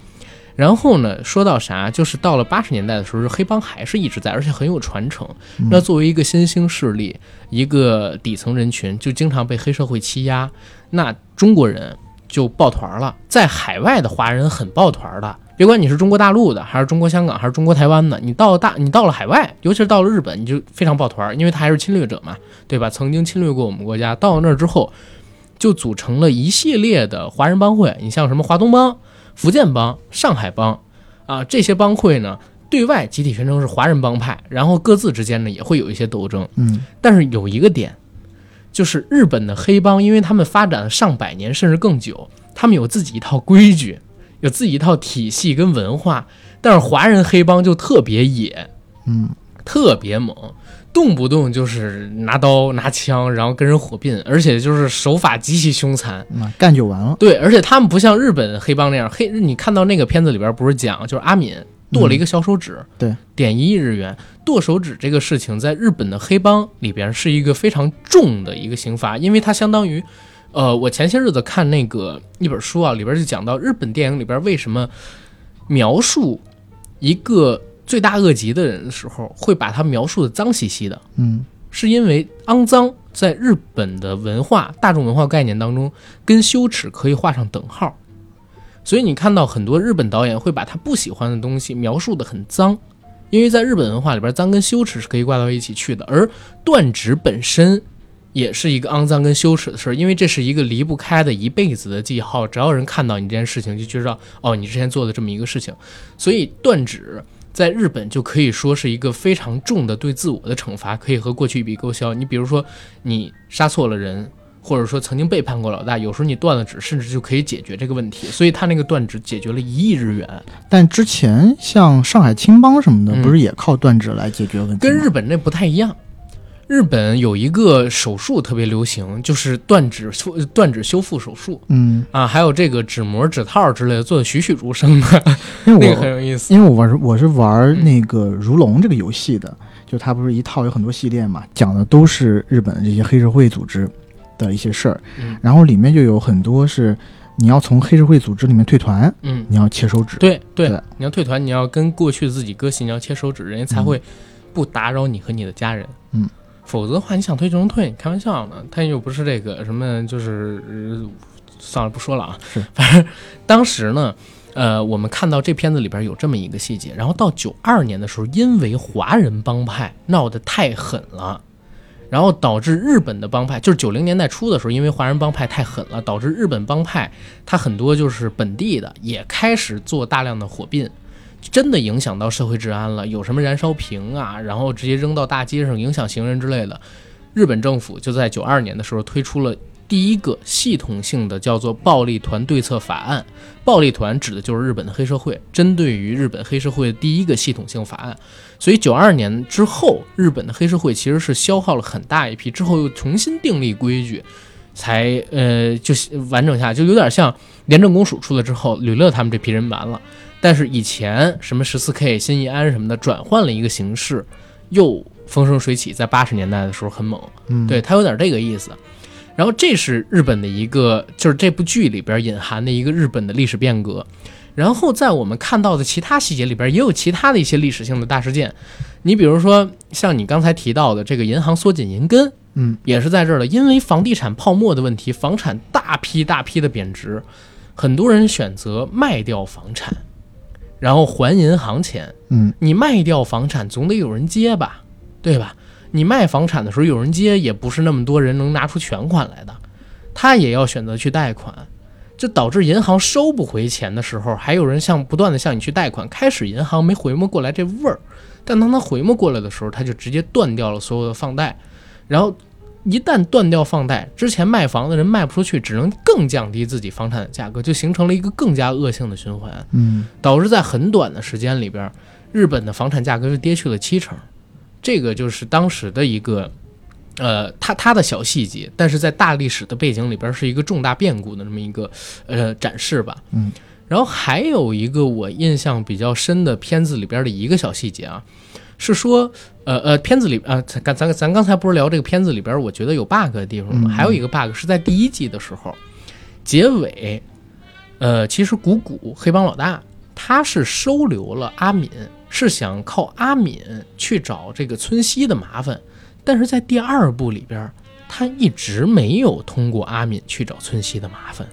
然后呢，说到啥，就是到了八十年代的时候，黑帮还是一直在，而且很有传承。嗯那作为一个新兴势力，一个底层人群，就经常被黑社会欺压。那中国人就抱团了，在海外的华人很抱团的。别管你是中国大陆的，还是中国香港，还是中国台湾的，你到了大，你到了海外，尤其是到了日本，你就非常抱团，因为他还是侵略者嘛，对吧？曾经侵略过我们国家，到了那儿之后，就组成了一系列的华人帮会。你像什么华东帮、福建帮、上海帮啊，这些帮会呢，对外集体宣称是华人帮派，然后各自之间呢也会有一些斗争。嗯但是有一个点，就是日本的黑帮，因为他们发展了上百年甚至更久，他们有自己一套规矩，有自己一套体系跟文化。但是华人黑帮就特别野，嗯特别猛，动不动就是拿刀拿枪，然后跟人火并，而且就是手法极其凶残。那干就完了。对，而且他们不像日本黑帮那样，黑你看到那个片子里边不是讲，就是阿敏剁了一个小手指，对，点一亿日元。剁手指这个事情，在日本的黑帮里边是一个非常重的一个刑罚，因为它相当于，呃，我前些日子看那个一本书啊，里边就讲到日本电影里边为什么描述一个罪大恶极的人的时候，会把他描述的脏兮兮的，嗯是因为肮脏在日本的文化大众文化概念当中，跟羞耻可以画上等号。所以你看到很多日本导演会把他不喜欢的东西描述的很脏，因为在日本文化里边，脏跟羞耻是可以挂到一起去的。而断指本身也是一个肮脏跟羞耻的事儿，因为这是一个离不开的一辈子的记号。只要人看到你这件事情，就知道哦，你之前做的这么一个事情。所以断指在日本就可以说是一个非常重的对自我的惩罚，可以和过去一笔勾销。你比如说，你杀错了人，或者说曾经背叛过老大，有时候你断了指，甚至就可以解决这个问题。所以他那个断指解决了一亿日元，但之前像上海青帮什么的，嗯不是也靠断指来解决问题吗？跟日本那不太一样。日本有一个手术特别流行，就是断指修断指修复手术。嗯，啊，还有这个指模、指套之类的，做的栩栩如生的，因 那个很有意思。因为我玩我是玩那个如龙这个游戏的，就它不是一套有很多系列嘛，讲的都是日本的这些黑社会组织的一些事儿，嗯。然后里面就有很多是你要从黑社会组织里面退团，嗯，你要切手指，对对对，你要退团，你要跟过去自己割席，你要切手指，人家才会不打扰你和你的家人。嗯，否则的话，你想退就能退，你开玩笑呢。他又不是这个什么，就是、呃算了，不说了啊。是，反正当时呢，呃，我们看到这片子里边有这么一个细节，然后到九二年的时候，因为华人帮派闹得太狠了。然后导致日本的帮派，就是九零年代初的时候，因为华人帮派太狠了，导致日本帮派它很多就是本地的也开始做大量的火并，真的影响到社会治安了。有什么燃烧瓶啊，然后直接扔到大街上影响行人之类的。日本政府就在九二年的时候推出了第一个系统性的叫做“暴力团对策法案”。暴力团指的就是日本的黑社会，针对于日本黑社会的第一个系统性法案。所以九二年之后，日本的黑社会其实是消耗了很大一批，之后又重新订立规矩，才呃就完整下，就有点像廉政公署出来之后，吕乐他们这批人完了。但是以前什么十四 K、新义安什么的，转换了一个形式，又风生水起，在八十年代的时候很猛，嗯，对它有点这个意思。然后这是日本的一个，就是这部剧里边隐含的一个日本的历史变革。然后在我们看到的其他细节里边，也有其他的一些历史性的大事件。你比如说，像你刚才提到的这个银行缩紧银根，嗯，也是在这儿的。因为房地产泡沫的问题，房产大批大批的贬值，很多人选择卖掉房产，然后还银行钱。嗯，你卖掉房产总得有人接吧，对吧？你卖房产的时候有人接，也不是那么多人能拿出全款来的，他也要选择去贷款。这导致银行收不回钱的时候，还有人向不断的向你去贷款。开始银行没回摸过来这味儿，但当他回摸过来的时候，他就直接断掉了所有的放贷。然后一旦断掉放贷，之前卖房的人卖不出去，只能更降低自己房产的价格，就形成了一个更加恶性的循环。嗯，导致在很短的时间里边，日本的房产价格就跌去了七成。这个就是当时的一个。呃，他他的小细节，但是在大历史的背景里边是一个重大变故的这么一个呃展示吧。嗯，然后还有一个我印象比较深的片子里边的一个小细节啊，是说呃呃片子里啊，咱咱咱刚才不是聊这个片子里边我觉得有 bug 的地方吗？还有一个 bug 是在第一季的时候结尾，呃，其实谷谷黑帮老大他是收留了阿敏，是想靠阿敏去找这个村西的麻烦。但是在第二部里边，他一直没有通过阿敏去找村西的麻烦，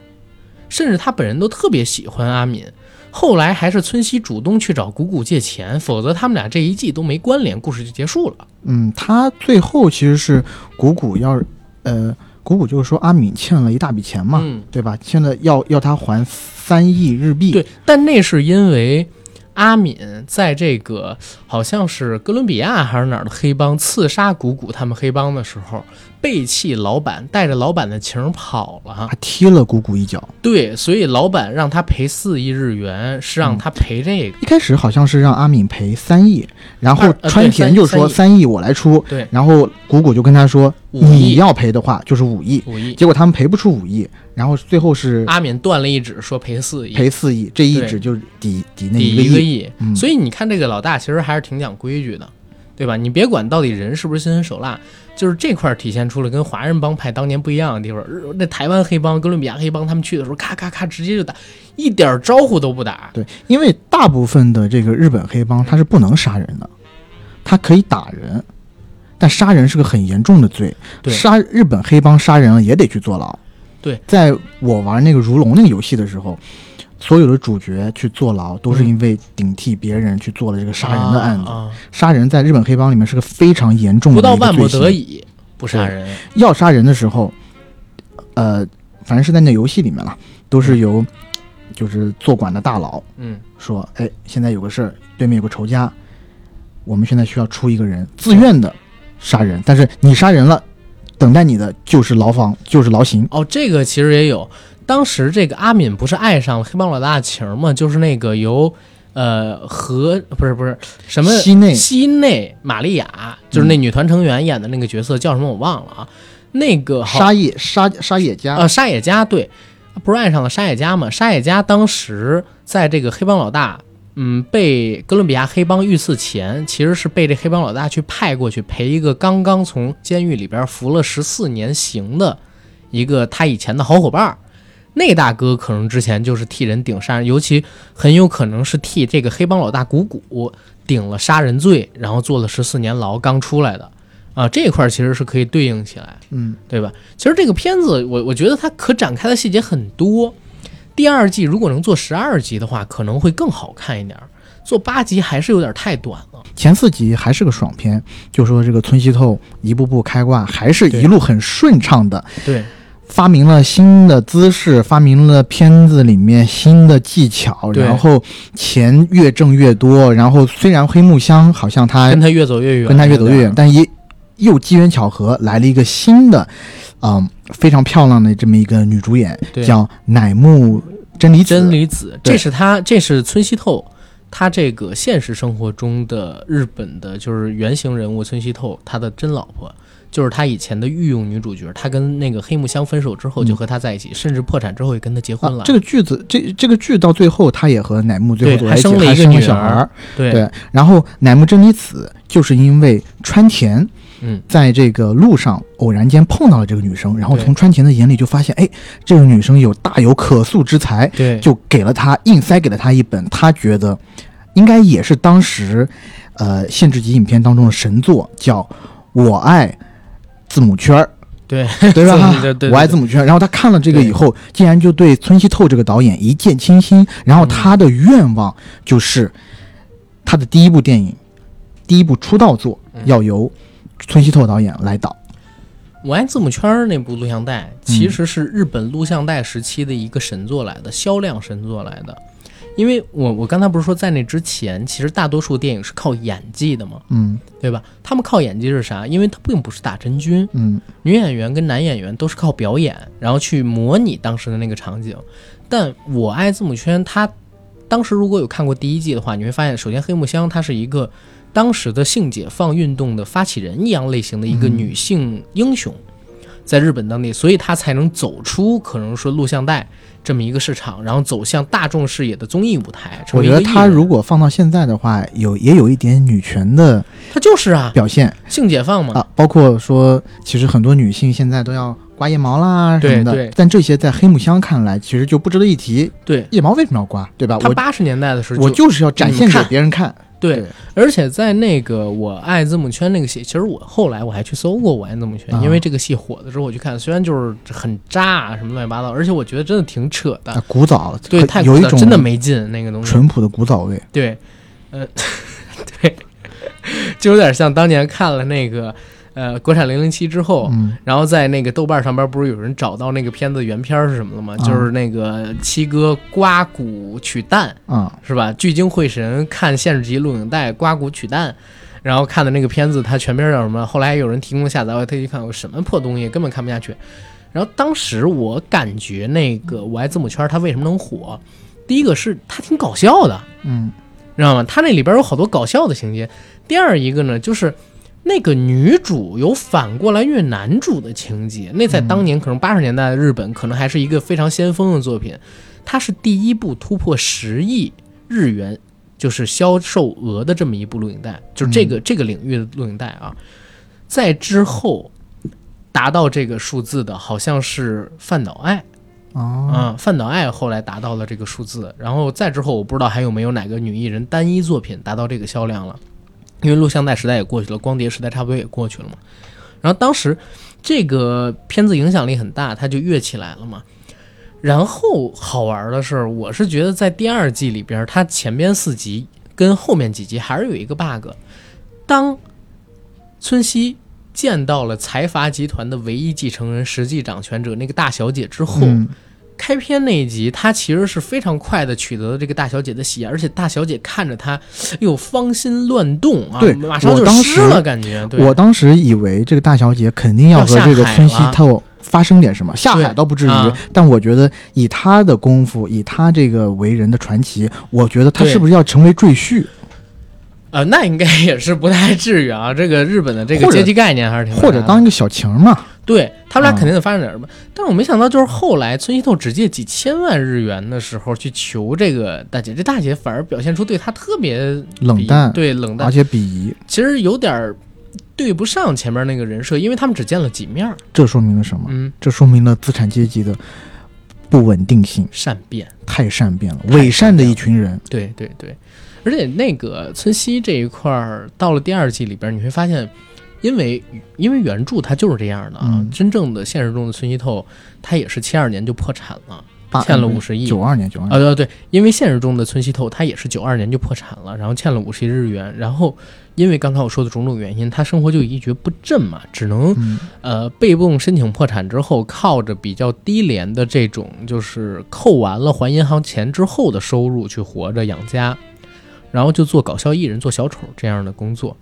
甚至他本人都特别喜欢阿敏。后来还是村西主动去找谷谷借钱，否则他们俩这一季都没关联，故事就结束了。嗯，他最后其实是谷谷要，呃，谷谷就是说阿敏欠了一大笔钱嘛，嗯，对吧？现在要要他还三亿日币。对，但那是因为。阿敏在这个好像是哥伦比亚还是哪儿的黑帮刺杀谷谷他们黑帮的时候，背弃老板，带着老板的情跑了，还踢了谷谷一脚。对，所以老板让他赔四亿日元，是让他赔这个。一开始好像是让阿敏赔三亿，然后川田就说三亿我来出。对，然后谷谷就跟他说，你要赔的话就是五亿。五亿。结果他们赔不出五亿。然后最后是阿敏断了一指，说赔四亿，赔四亿，这一指就抵抵那一个亿。所以你看这个老大其实还是挺讲规矩的，对吧？你别管到底人是不是心狠手辣，就是这块体现出了跟华人帮派当年不一样的地方。那台湾黑帮、哥伦比亚黑帮他们去的时候，咔咔咔直接就打，一点招呼都不打。对，因为大部分的这个日本黑帮他是不能杀人的，他可以打人，但杀人是个很严重的罪。对杀日本黑帮杀人了也得去坐牢。对，在我玩那个如龙那个游戏的时候，所有的主角去坐牢都是因为顶替别人去做了这个杀人的案子。杀人在日本黑帮里面是个非常严重的，不到万不得已不杀人。要杀人的时候，呃，反正是在那游戏里面了，都是由就是坐馆的大佬，嗯，说，哎，现在有个事儿，对面有个仇家，我们现在需要出一个人自愿的杀人，但是你杀人了。等待你的就是牢房，就是牢刑。哦，这个其实也有。当时这个阿敏不是爱上了黑帮老大的情吗？就是那个由呃和不是不是什么西内西内玛利亚，就是那女团成员演的那个角色叫什么我忘了啊。那个沙野沙沙野家呃沙野家对，不是爱上了沙野家吗？沙野家当时在这个黑帮老大。嗯，被哥伦比亚黑帮遇刺前，其实是被这黑帮老大去派过去陪一个刚刚从监狱里边服了十四年刑的一个他以前的好伙伴。那大哥可能之前就是替人顶杀人，尤其很有可能是替这个黑帮老大谷谷顶了杀人罪，然后坐了十四年牢刚出来的。啊，这一块其实是可以对应起来，嗯，对吧？其实这个片子，我我觉得它可展开的细节很多。第二季如果能做十二集的话，可能会更好看一点儿。做八集还是有点太短了。前四集还是个爽片，就说这个村西透一步步开挂，还是一路很顺畅的，对发明了新的姿势，发明了片子里面新的技巧，然后钱越挣越多。然后虽然黑木香好像他跟他越走越远，跟他越走越远但也又机缘巧合来了一个新的，嗯，非常漂亮的这么一个女主演，对叫乃木真理子。真理子，这是他，这是村西透，他这个现实生活中的日本的就是原型人物村西透，他的真老婆。就是他以前的御用女主角，他跟那个黑木香分手之后就和他在一起，甚至破产之后也跟他结婚了。啊、这个剧子，这这个剧到最后，他也和乃木最后还生了一个女儿。小孩。对。对，然后乃木真理子就是因为川田嗯，在这个路上偶然间碰到了这个女生，然后从川田的眼里就发现，哎，这个女生有大有可塑之才，对，就给了他硬塞给了他一本他觉得应该也是当时呃限制级影片当中的神作，叫《我爱字母圈儿》。对 对吧？对对对我爱字母圈。然后他看了这个以后，竟然就对村西透这个导演一见倾心。然后他的愿望就是，他的第一部电影，第一部出道作嗯要由村西透导演来导。我爱字母圈儿那部录像带，其实是日本录像带时期的一个神作来的，销量神作来的。因为我我刚才不是说在那之前，其实大多数电影是靠演技的嘛，嗯对吧？他们靠演技是啥？因为他并不是打真菌，嗯女演员跟男演员都是靠表演，然后去模拟当时的那个场景。但我爱字母圈，他当时如果有看过第一季的话，你会发现，首先黑木香她是一个当时的性解放运动的发起人一样类型的一个嗯女性英雄，在日本当地，所以她才能走出可能说录像带这么一个市场，然后走向大众视野的综艺舞台。我觉得他如果放到现在的话，有也有一点女权的他就是啊，表现性解放嘛，啊，包括说，其实很多女性现在都要刮腋毛啦什么的，对对但这些在黑木香看来，其实就不值得一提。对。腋毛为什么要刮，对吧？我她八十年代的时候我就是要展现给别人看。对对，而且在那个我爱字母圈那个戏，其实我后来我还去搜过我爱字母圈，啊因为这个戏火的时候我去看，虽然就是很渣啊什么乱七八糟，而且我觉得真的挺扯的，啊，古早，对，太有一种古早真的没劲那个东西，淳朴的古早味。对，呃，对，就有点像当年看了那个呃国产零零七之后，嗯然后在那个豆瓣上边不是有人找到那个片子原片是什么了吗？啊就是那个七哥刮骨取蛋。啊，是吧？聚精会神看限制级录影带，刮骨取蛋，然后看的那个片子，它全片叫什么？后来有人提供下载，我特意看，我什么破东西，根本看不下去。然后当时我感觉那个《我爱字母圈》它为什么能火？第一个是它挺搞笑的，嗯知道吗？它那里边有好多搞笑的情节。第二一个呢，就是那个女主有反过来虐男主的情节，那在当年可能八十年代的日本，可能还是一个非常先锋的作品。它是第一部突破十亿日元就是销售额的这么一部录影带，就是这个、这个领域的录影带啊。在之后达到这个数字的，好像是饭岛爱。哦，啊，范岛爱后来达到了这个数字，然后再之后我不知道还有没有哪个女艺人单一作品达到这个销量了，因为录像带时代也过去了，光碟时代差不多也过去了嘛。然后当时这个片子影响力很大，它就跃起来了嘛。然后好玩的是，我是觉得在第二季里边，它前边四集跟后面几集还是有一个 bug，当村西见到了财阀集团的唯一继承人、实际掌权者那个大小姐之后，开篇那一集，他其实是非常快的取得了这个大小姐的喜爱，而且大小姐看着他，又，芳心乱动啊，对马上就湿了，感觉。对。我当时以为这个大小姐肯定要和这个村西透发生点什么，下海倒不至于，啊。但我觉得以他的功夫，以他这个为人的传奇，我觉得他是不是要成为赘婿，呃，那应该 也是不太至于啊。这个日本的这个阶级概念还是挺或者当一个小情嘛？对他们俩啊肯定得发生点什么。但是我没想到，就是后来村西透只借几千万日元的时候去求这个大姐，这大姐反而表现出对他特别冷淡对冷淡而，且鄙夷，其实有点儿对不上前面那个人设，因为他们只见了几面，这说明了什么？嗯，这说明了资产阶级的不稳定性善变。太善变了，伪善的一群人。对对对，而且那个村西这一块儿，到了第二季里边，你会发现，因为因为原著它就是这样的啊，嗯真正的现实中的村西透，他也是七二年就破产了，欠了五十亿。九二年，九二啊，对对，因为现实中的村西透他也是九二年就破产了，然后欠了五十亿日元，然后因为刚才我说的种种原因，他生活就一蹶不振嘛，只能嗯呃被动申请破产之后，靠着比较低廉的这种就是扣完了还银行钱之后的收入去活着养家，然后就做搞笑艺人、做小丑这样的工作。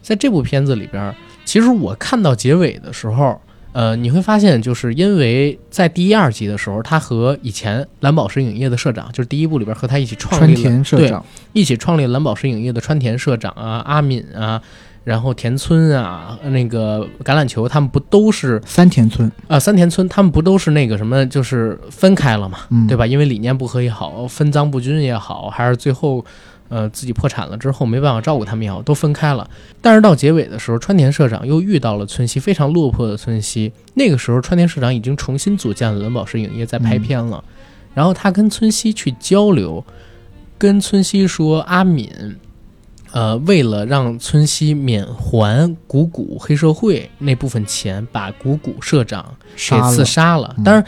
在这部片子里边，其实我看到结尾的时候，呃，你会发现，就是因为在第一、二集的时候，他和以前蓝宝石影业的社长，就是第一部里边和他一起创立了对田社长，一起创立蓝宝石影业的川田社长啊、阿敏啊，然后田村啊、那个橄榄球，他们不都是三田村，啊、三田村，他们不都是那个什么，就是分开了嘛，嗯，对吧？因为理念不合也好，分赃不均也好，还是最后呃自己破产了之后没办法照顾他们也好，都分开了。但是到结尾的时候，川田社长又遇到了村西，非常落魄的村西。那个时候，川田社长已经重新组建了蓝宝石影业，在拍片了。然后他跟村西去交流，跟村西说阿敏。呃，为了让村西免还谷谷黑社会那部分钱，把谷谷社长给刺杀了杀了。嗯当然，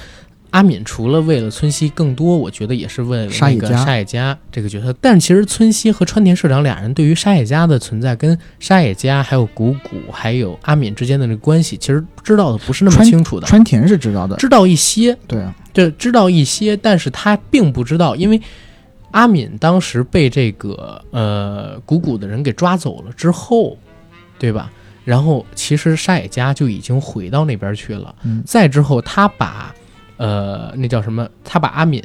阿敏除了为了村西，更多我觉得也是为了沙野家那个沙野家这个角色。但其实村西和川田社长俩人对于沙野家的存在，跟沙野家还有谷谷还有阿敏之间的这个关系，其实知道的不是那么清楚的，川田是知道的，知道一些，对啊，这知道一些，但是他并不知道，因为阿敏当时被这个呃谷谷的人给抓走了之后，对吧？然后其实沙野家就已经回到那边去了。嗯再之后，他把呃那叫什么？他把阿敏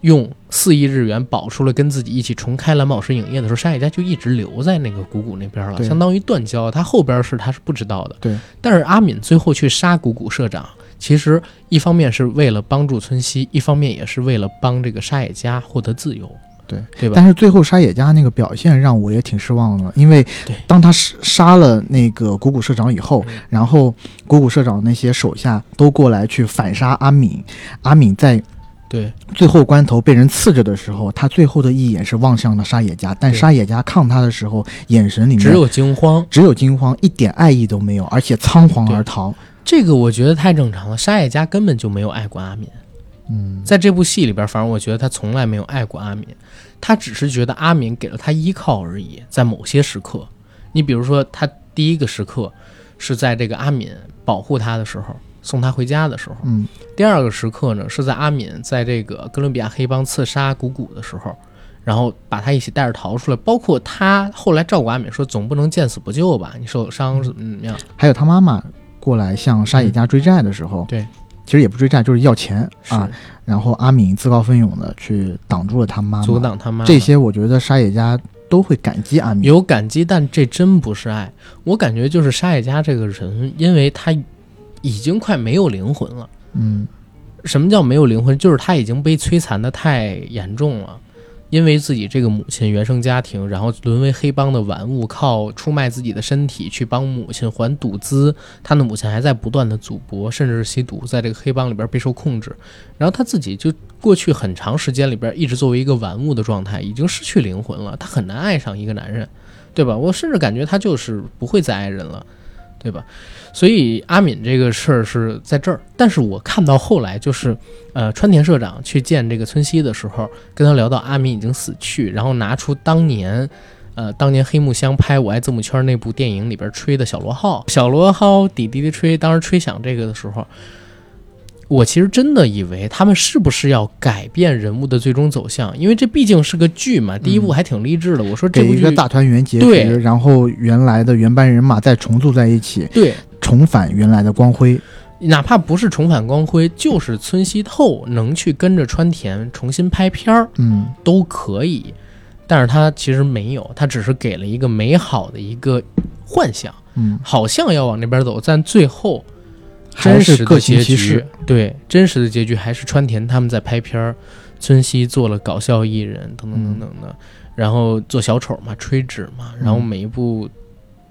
用四亿日元保出了跟自己一起重开蓝宝石影业的时候，沙野家就一直留在那个谷谷那边了，相当于断交。他后边是他是不知道的。对，但是阿敏最后去杀谷谷社长，其实一方面是为了帮助村西，一方面也是为了帮这个沙野家获得自由。对对吧？但是最后沙野家那个表现让我也挺失望的，因为当他杀杀了那个谷谷社长以后，嗯然后谷谷社长那些手下都过来去反杀阿敏，阿敏在对最后关头被人刺着的时候，他最后的一眼是望向了沙野家，但沙野家抗他的时候，眼神里面只有惊慌。只有惊慌，一点爱意都没有，而且仓皇而逃。这个我觉得太正常了，沙野家根本就没有爱过阿敏。嗯，在这部戏里边，反正我觉得他从来没有爱过阿敏，他只是觉得阿敏给了他依靠而已。在某些时刻，你比如说，他第一个时刻是在这个阿敏保护他的时候，送他回家的时候；嗯第二个时刻呢，是在阿敏在这个哥伦比亚黑帮刺杀谷谷的时候，然后把他一起带着逃出来。包括他后来照顾阿敏说，总不能见死不救吧？你受伤怎么怎么样？还有他妈妈过来向沙野家追债的时候，对，其实也不追债，就是要钱是啊。然后阿敏自告奋勇的去挡住了他妈妈，阻挡他妈妈这些，我觉得沙野家都会感激阿敏。有感激，但这真不是爱。我感觉就是沙野家这个人，因为他已经快没有灵魂了。嗯什么叫没有灵魂？就是他已经被摧残的太严重了，因为自己这个母亲原生家庭，然后沦为黑帮的玩物，靠出卖自己的身体去帮母亲还赌资。他的母亲还在不断的赌博，甚至是吸毒，在这个黑帮里边备受控制。然后他自己就过去很长时间里边一直作为一个玩物的状态，已经失去灵魂了。他很难爱上一个男人，对吧？我甚至感觉他就是不会再爱人了。对吧？所以阿敏这个事儿是在这儿，但是我看到后来就是，呃，川田社长去见这个村西的时候，跟他聊到阿敏已经死去，然后拿出当年，呃，当年黑木香拍《我爱字母圈》那部电影里边吹的小螺号，小螺号滴滴滴吹，当时吹响这个的时候，我其实真的以为他们是不是要改变人物的最终走向，因为这毕竟是个剧嘛，第一部还挺励志的。我说这部剧一个大团圆结局，然后原来的原班人马再重组在一起，对，重返原来的光辉。哪怕不是重返光辉，就是村西透能去跟着川田重新拍片儿嗯，都可以，但是他其实没有，他只是给了一个美好的一个幻想，嗯，好像要往那边走，但最后还真实的是各行结局其事。，对真实的结局还是川田他们在拍片儿，村西做了搞笑艺人等等等等的，然后做小丑嘛，吹纸嘛，然后嗯每一部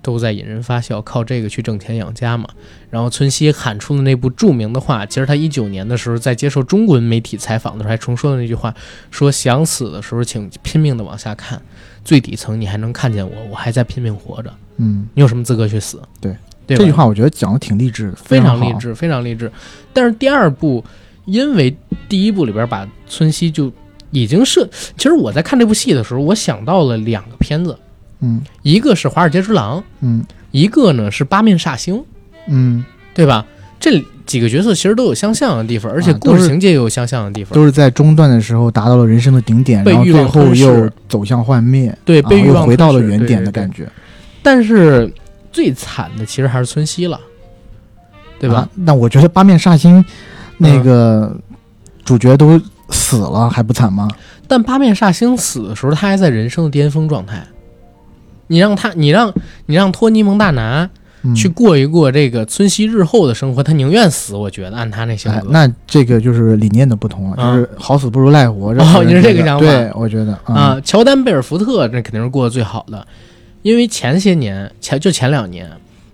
都在引人发笑，靠这个去挣钱养家嘛。然后村西喊出的那部著名的话，其实他一九年的时候在接受中文媒体采访的时候还重说的那句话，说想死的时候请拼命的往下看，最底层你还能看见我，我还在拼命活着，嗯，你有什么资格去死？对，对吧这句话我觉得讲的挺励志的，非常励志，非常励志。但是第二部因为第一部里边把村西就已经是，其实我在看这部戏的时候，我想到了两个片子，嗯一个是《华尔街之狼》，嗯一个呢是《八面煞星》，嗯，对吧？这几个角色其实都有相像的地方，而且故事情节也有相像的地方。都是在中段的时候达到了人生的顶点，然后最被欲望后又走向幻灭，对，啊被欲望又回到了原点的感觉，但是最惨的其实还是村西了，对吧？啊那我觉得八面煞星那个主角都死了还不惨吗？但八面煞星死的时候，他还在人生的巅峰状态。你让他，你让你让托尼蒙大拿嗯去过一过这个村西日后的生活，他宁愿死。我觉得按他那性格，，哎那这个就是理念的不同了，啊就是好死不如赖活着。哦你是这个想法对，我觉得啊，乔丹贝尔福特这肯定是过得最好的，因为前些年前就前两年，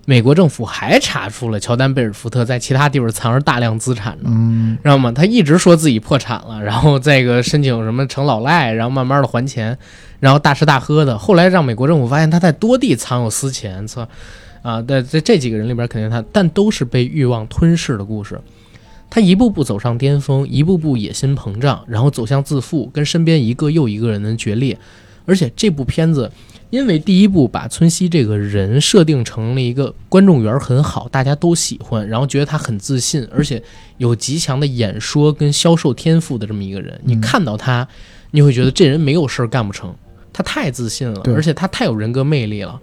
美国政府还查出了乔丹贝尔福特在其他地方藏着大量资产呢。嗯知道吗？他一直说自己破产了，然后这个申请什么成老赖，然后慢慢的还钱，然后大吃大喝的。后来让美国政府发现他在多地藏有私钱，操啊！在在这几个人里边，肯定他，但都是被欲望吞噬的故事。他一步步走上巅峰，一步步野心膨胀，然后走向自负，跟身边一个又一个人的决裂。而且这部片子，因为第一部把村西这个人设定成了一个观众缘很好，大家都喜欢，然后觉得他很自信，而且有极强的演说跟销售天赋的这么一个人。你嗯看到他，你会觉得这人没有事儿干不成，他太自信了，而且他太有人格魅力了。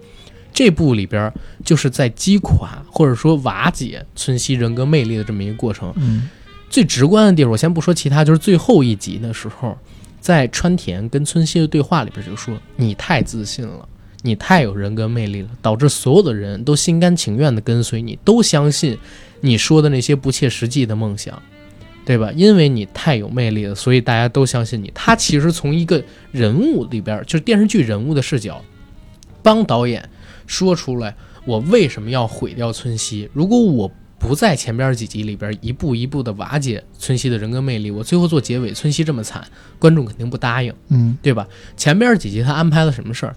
这部里边就是在击垮或者说瓦解村西人格魅力的这么一个过程。嗯最直观的地方，我先不说其他，就是最后一集的时候，在川田跟村西的对话里边就说：“你太自信了，你太有人格魅力了，导致所有的人都心甘情愿地跟随你，都相信你说的那些不切实际的梦想，对吧？因为你太有魅力了，所以大家都相信你。”他其实从一个人物里边，就是电视剧人物的视角，帮导演说出来我为什么要毁掉村西。如果我不在前边几集里边一步一步的瓦解村西的人格魅力，我最后做结尾，村西这么惨，观众肯定不答应，嗯对吧？前边几集他安排了什么事儿？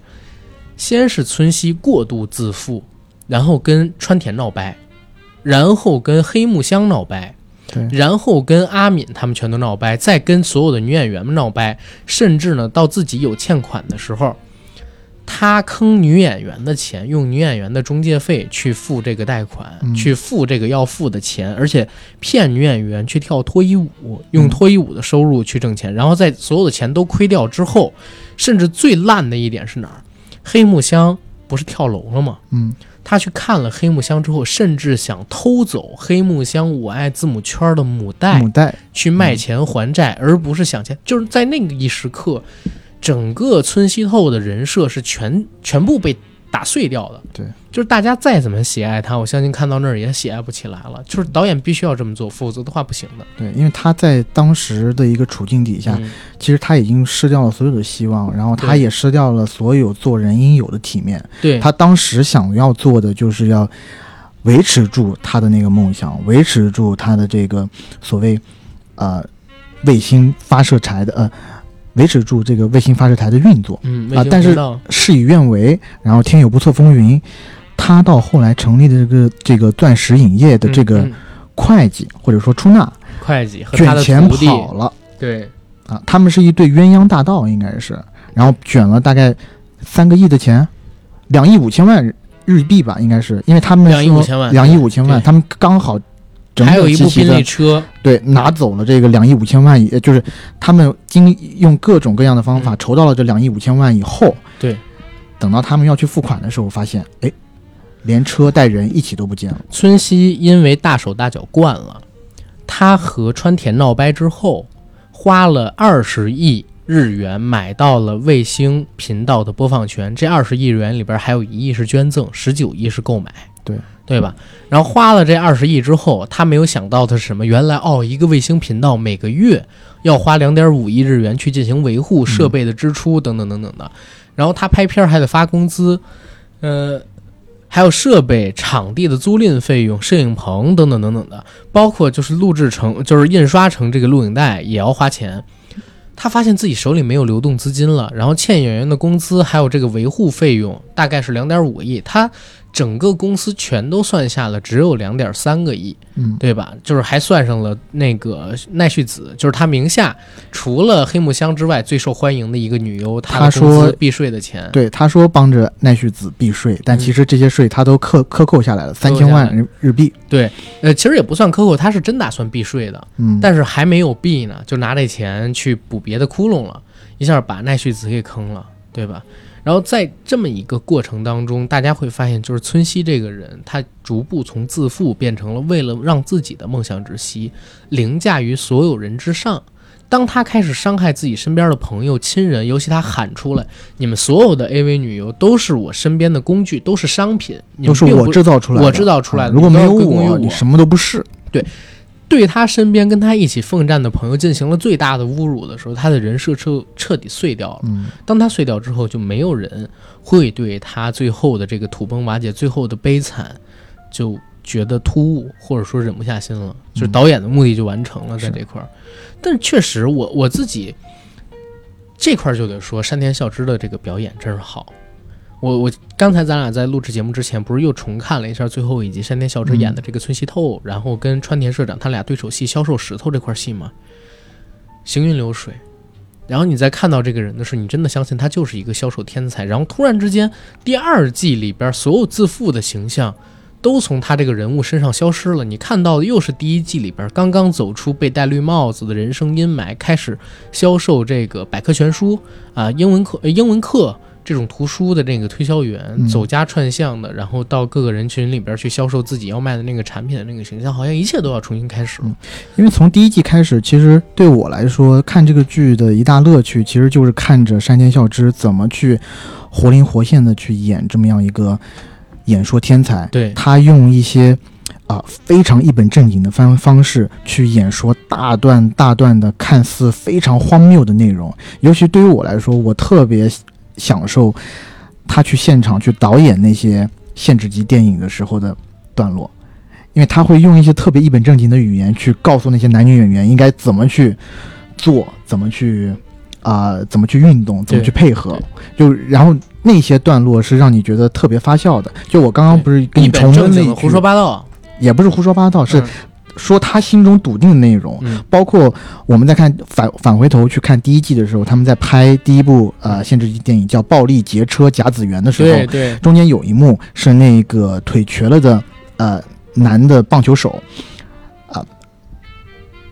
先是村西过度自负，然后跟川田闹掰，然后跟黑木香闹掰，对然后跟阿敏他们全都闹掰，再跟所有的女演员们闹掰，甚至呢到自己有欠款的时候，他坑女演员的钱，用女演员的中介费去付这个贷款，嗯去付这个要付的钱，而且骗女演员去跳脱衣舞，用脱衣舞的收入去挣钱，然后在所有的钱都亏掉之后，甚至最烂的一点是哪儿？黑木香不是跳楼了吗？嗯他去看了黑木香之后，甚至想偷走黑木香我爱字母圈的母带，母带去卖钱还债，而不是想钱。就是在那个一时刻，整个村西透的人设是全全部被打碎掉的。对，就是大家再怎么喜爱他，我相信看到那儿也喜爱不起来了。就是导演必须要这么做，否则的话不行的。对，因为他在当时的一个处境底下，嗯其实他已经失掉了所有的希望，然后他也失掉了所有做人应有的体面。对，他当时想要做的就是要维持住他的那个梦想，维持住他的这个所谓呃卫星发射柴的呃维持住这个卫星发射台的运作。嗯啊但是事与愿违，然后天有不测风云，他到后来成立的这个这个钻石影业的这个嗯。嗯会计、或者说出纳会计和卷钱，跑了。对，啊，他们是一对鸳鸯大盗，应该是，然后卷了大概三个亿的钱，两亿五千万日币吧，应该是，因为他们两亿五千万两亿五千万，他们刚好整还有一部宾整齐齐的利车，对拿走了这个两亿五千万以，就是他们经用各种各样的方法嗯筹到了这两亿五千万以后，对，等到他们要去付款的时候，发现哎，连车带人一起都不见了。村西因为大手大脚惯了，他和川田闹掰之后，花了二十亿日元买到了卫星频道的播放权。这二十亿日元里边还有一亿是捐赠，十九亿是购买，对对吧？然后花了这二十亿之后，他没有想到的是什么？原来哦，一个卫星频道每个月要花两点五亿日元去进行维护设备的支出等等等等的。然后他拍片还得发工资，呃，还有设备、场地的租赁费用、摄影棚等等等等的，包括就是录制成，就是印刷成这个录影带也要花钱。他发现自己手里没有流动资金了，然后欠演员的工资还有这个维护费用大概是两点五亿。他整个公司全都算下了只有两点三个亿，嗯，对吧？就是还算上了那个奈绪子，就是他名下除了黑木香之外最受欢迎的一个女优，她他说避税的钱，对，他说帮着奈绪子避税，但嗯其实这些税他都克克扣下来了，三千万日日币。呃，其实也不算克扣，他是真打算避税的，嗯，但是还没有避呢，就拿这钱去补别的窟窿了，一下把奈绪子给坑了，对吧？然后在这么一个过程当中，大家会发现，就是村西这个人，他逐步从自负变成了为了让自己的梦想窒息，凌驾于所有人之上。当他开始伤害自己身边的朋友、亲人，尤其他喊出来：“你们所有的 AV 女优都是我身边的工具，都是商品，你都是我制造出来的，我制造出来的啊如果没有我，我你什么都不是。对他身边跟他一起奋战的朋友进行了最大的侮辱的时候，他的人设彻彻底碎掉了。嗯，当他碎掉之后，就没有人会对他最后的这个土崩瓦解、最后的悲惨，就觉得突兀，或者说忍不下心了。就是导演的目的就完成了在这块儿。但是确实我，我自己这块儿就得说，山田孝之的这个表演真是好。我我刚才咱俩在录制节目之前，不是又重看了一下最后一集山田孝之演的这个村西透，然后跟川田社长他俩对手戏销售石头这块戏嘛，行云流水。然后你在看到这个人的时候，你真的相信他就是一个销售天才。然后突然之间，第二季里边所有自负的形象都从他这个人物身上消失了。你看到的又是第一季里边刚刚走出被戴绿帽子的人生阴霾，开始销售这个百科全书啊、英文课、呃英文课这种图书的这个推销员，嗯走家串巷的，然后到各个人群里边去销售自己要卖的那个产品的那个形象，好像一切都要重新开始了。因为从第一季开始，其实对我来说，看这个剧的一大乐趣，其实就是看着山田孝之怎么去活灵活现的去演这么样一个演说天才。对，他用一些啊、非常一本正经的方方式去演说大段大段的看似非常荒谬的内容。尤其对于我来说，我特别享受他去现场去导演那些限制级电影的时候的段落，因为他会用一些特别一本正经的语言去告诉那些男女演员应该怎么去做，怎么去。啊、怎么去运动，怎么去配合，就然后那些段落是让你觉得特别发笑的。就我刚刚不是跟你重温那一句胡说八道，也不是胡说八道，是嗯说他心中笃定的内容。嗯。包括我们在看返返回头去看第一季的时候，他们在拍第一部呃限制级电影叫《暴力劫车甲子园》的时候，对对，中间有一幕是那个腿瘸了的呃男的棒球手啊、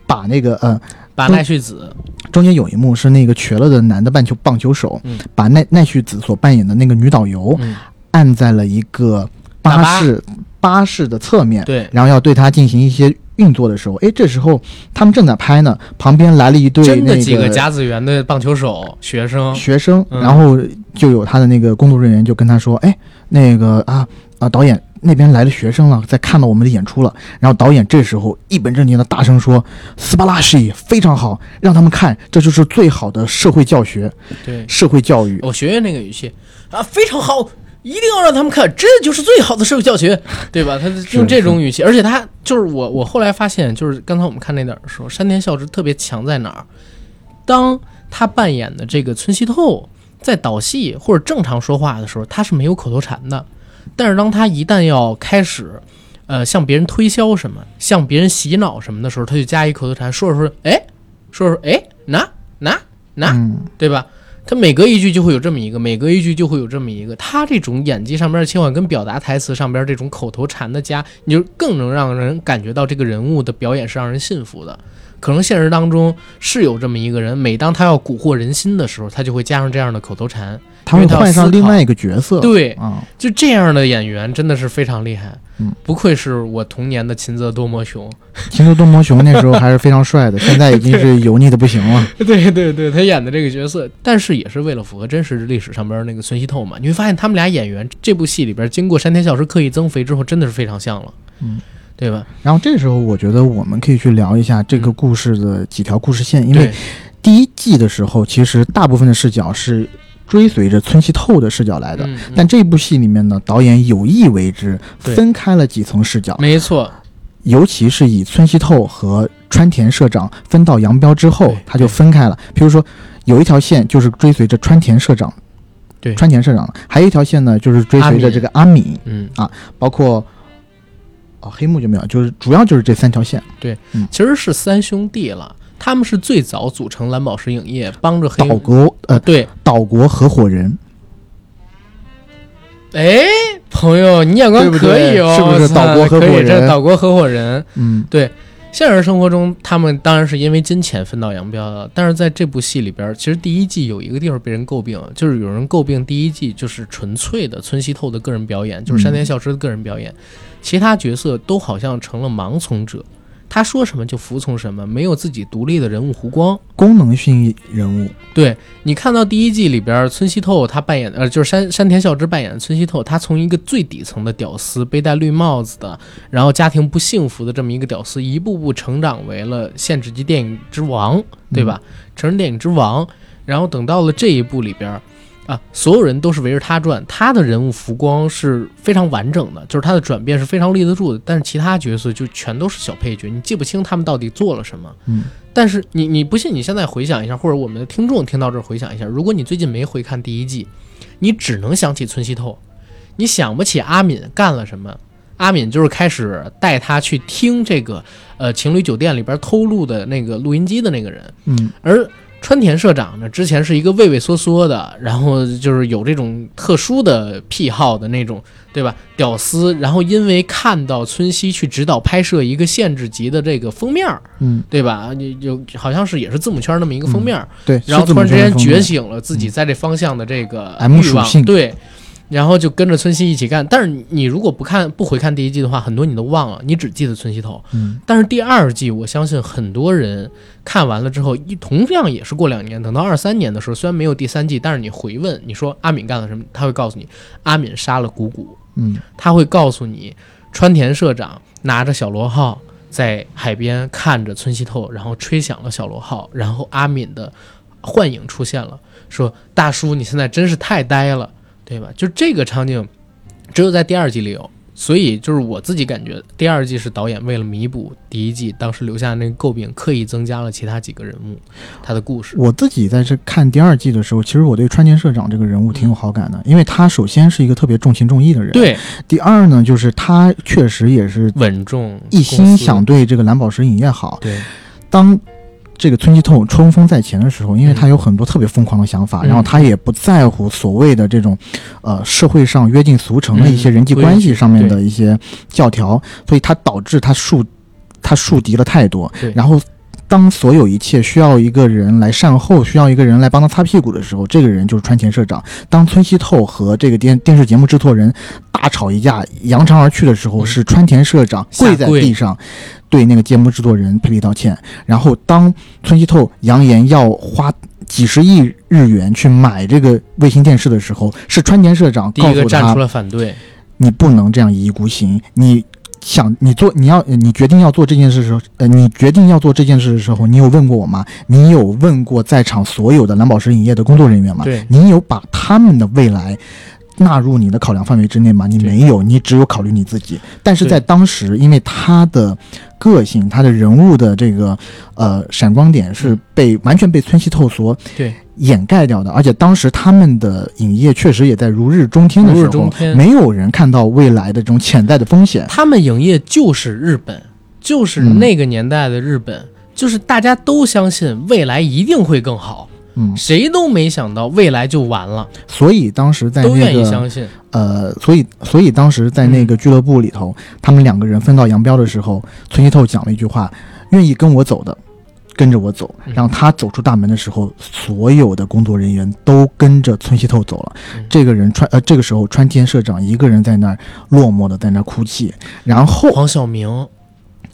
把那个呃把奈绪子，中间有一幕是那个瘸了的男的棒球棒球手，嗯。把奈奈绪子所扮演的那个女导游嗯，按在了一个巴巴。士巴士的侧面，对，然后要对他进行一些运作的时候，哎，这时候他们正在拍呢，旁边来了一对那真的几个甲子园的棒球手学生，学生，嗯然后就有他的那个工作人员就跟他说，哎，那个啊啊导演那边来了学生了，在看到我们的演出了。然后导演这时候一本正经的大声说：“斯巴拉西非常好，让他们看，这就是最好的社会教学、对，社会教育。我学学那个语气啊，非常好，一定要让他们看，这就是最好的社会教学，对吧？他用这种语气，而且他就是我，我后来发现，就是刚才我们看那点儿的时候，山田孝之特别强在哪儿？当他扮演的这个村西透在导戏或者正常说话的时候，他是没有口头禅的，但是当他一旦要开始。呃，向别人推销什么，向别人洗脑什么的时候，他就加一口头禅，说着说着，哎，说着说，哎，拿拿拿，嗯，对吧？他每隔一句就会有这么一个，每隔一句就会有这么一个。他这种演技上边的切换跟表达台词上边这种口头禅的加，你就更能让人感觉到这个人物的表演是让人信服的。可能现实当中是有这么一个人，每当他要蛊惑人心的时候，他就会加上这样的口头禅。他会换上另外一个角色。对，啊，就这样的演员真的是非常厉害。嗯，不愧是我童年的秦泽多摩雄。秦泽多摩雄那时候还是非常帅的，现在已经是油腻的不行了。对对对，他演的这个角色，但是也是为了符合真实历史上边那个孙希透嘛。你会发现他们俩演员这部戏里边，经过山田孝之刻意增肥之后，真的是非常像了，嗯，对吧？然后这时候，我觉得我们可以去聊一下这个嗯故事的几条故事线，因为第一季的时候，其实大部分的视角是追随着村西透的视角来的。嗯，嗯。但这部戏里面呢，导演有意为之，分开了几层视角，没错，尤其是以村西透和川田社长分道扬镳之后，他就分开了。比如说，有一条线就是追随着川田社长。对。川田社长，还有一条线呢，就是追随着这个阿敏，嗯。啊，包括哦黑幕就没有，就是主要就是这三条线。对，嗯。其实是三兄弟了，他们是最早组成蓝宝石影业，帮着黑岛国呃对，岛国合伙人，哎，朋友，你眼光可以哦，是不是岛国合伙可以这人岛国合伙人。嗯，对现实生活中，他们当然是因为金钱分道扬镳了，但是在这部戏里边，其实第一季有一个地方被人诟病，就是有人诟病第一季就是纯粹的村西透的个人表演，就是山田孝之的个人表演，其他角色都好像成了盲从者，他说什么就服从什么，没有自己独立的人物弧光。功能性人物，对你看到第一季里边，村西透他扮演的，呃，就是山山田孝之扮演的村西透，他从一个最底层的屌丝，背戴绿帽子的，然后家庭不幸福的这么一个屌丝，一步步成长为了限制级电影之王，对吧？成人电影之王。然后等到了这一步里边，啊，所有人都是围着他转，他的人物浮光是非常完整的，就是他的转变是非常立得住的。但是其他角色就全都是小配角，你记不清他们到底做了什么。嗯，但是你你不信，你现在回想一下，或者我们的听众听到这儿回想一下，如果你最近没回看第一季，你只能想起村西透，你想不起阿敏干了什么。阿敏就是开始带他去听这个呃情侣酒店里边偷录的那个录音机的那个人，嗯，而川田社长呢，之前是一个畏畏缩缩的，然后就是有这种特殊的癖好的那种，对吧？屌丝，然后因为看到村西去指导拍摄一个限制级的这个封面儿，嗯，对吧？就就好像是也是字母圈那么一个封面儿，对，然后突然之间觉醒了自己在这方向的这个欲望对。然后就跟着村西一起干，但是你你如果不看不回看第一季的话，很多你都忘了，你只记得村西头。嗯，但是第二季，我相信很多人看完了之后，一同样也是过两年，等到二三年的时候，虽然没有第三季，但是你回问你说阿敏干了什么，他会告诉你阿敏杀了谷谷，嗯，他会告诉你川田社长拿着小螺号在海边看着村西透，然后吹响了小螺号，然后阿敏的幻影出现了，说大叔你现在真是太呆了，对吧？就这个场景，只有在第二季里有。所以就是我自己感觉，第二季是导演为了弥补第一季当时留下的那个诟病，刻意增加了其他几个人物他的故事。我自己在这看第二季的时候，其实我对川田社长这个人物挺有好感的，因为他首先是一个特别重情重义的人，。对，第二呢，就是他确实也是稳重，一心想对这个蓝宝石影业好。对当这个村西透冲锋在前的时候，因为他有很多特别疯狂的想法，嗯。然后他也不在乎所谓的这种，呃，社会上约定俗成的一些嗯人际关系上面的一些教条，所以他导致他树他树敌了太多。然后，当所有一切需要一个人来善后，需要一个人来帮他擦屁股的时候，这个人就是川田社长。当村西透和这个电电视节目制作人大吵一架，扬长而去的时候，嗯。是川田社长跪在地上，对那个节目制作人赔礼道歉。然后，当村西透扬言要花几十亿日元去买这个卫星电视的时候，是川田社长第告诉他一个站出，来反对。你不能这样一意孤行，你。想你做你要你决定要做这件事的时候，呃，你决定要做这件事的时候，你有问过我吗？你有问过在场所有的蓝宝石影业的工作人员吗？对你有把他们的未来纳入你的考量范围之内吗？你没有，你只有考虑你自己。但是在当时，因为他的个性，他的人物的这个呃闪光点是被完全被村西透所对掩盖掉的，而且当时他们的影业确实也在如日中天的时候，没有人看到未来的这种潜在的风险。他们影业就是日本，就是嗯那个年代的日本，就是大家都相信未来一定会更好，嗯，谁都没想到未来就完了，所以当时在都那个愿意相信。呃，所以所以当时在嗯那个俱乐部里头，他们两个人分道扬镳的时候，村西透讲了一句话：“愿意跟我走的，跟着我走。”嗯然后他走出大门的时候，所有的工作人员都跟着村西透走了。嗯这个人川呃，这个时候川天社长一个人在那儿落寞的在那儿哭泣，然后黄晓明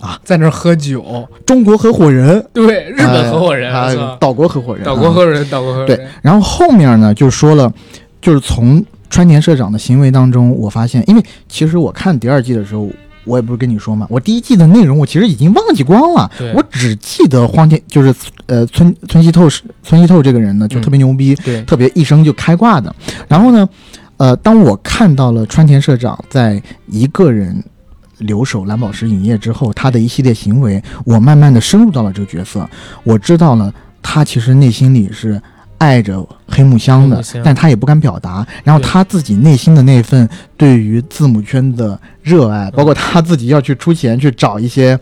啊，在那儿喝酒，中国合伙人，对，日本合伙人，啊岛国合伙人，岛国啊合伙人，岛国合伙人。对，，然后后面呢，就说了，就是从川田社长的行为当中，我发现，因为其实我看第二季的时候，我也不是跟你说嘛，我第一季的内容我其实已经忘记光了，我只记得荒田就是呃村村西透是村西透这个人呢，就嗯特别牛逼，对，特别一生就开挂的。然后呢，呃，当我看到了川田社长在一个人留守蓝宝石影业之后，他的一系列行为，我慢慢的深入到了这个角色，我知道了他其实内心里是爱着黑黑木香的香，但他也不敢表达。然后他自己内心的那份对于字母圈的热爱，嗯包括他自己要去出钱去找一些。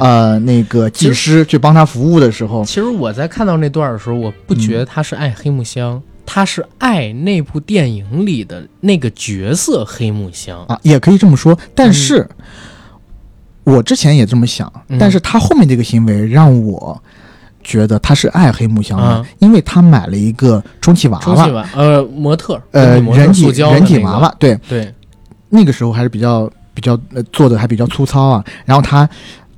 呃那个技师去帮他服务的时候，其实我在看到那段的时候，我不觉得他是爱黑木香，他是爱那部电影里的那个角色黑木香。啊，也可以这么说。但是，我之前也这么想，嗯但是他后面这个行为让我觉得他是爱黑木香的，啊因为他买了一个充气娃娃，呃，模特，呃，人体人体娃娃，对，对，那个时候还是比较比较呃做的还比较粗糙啊。然后他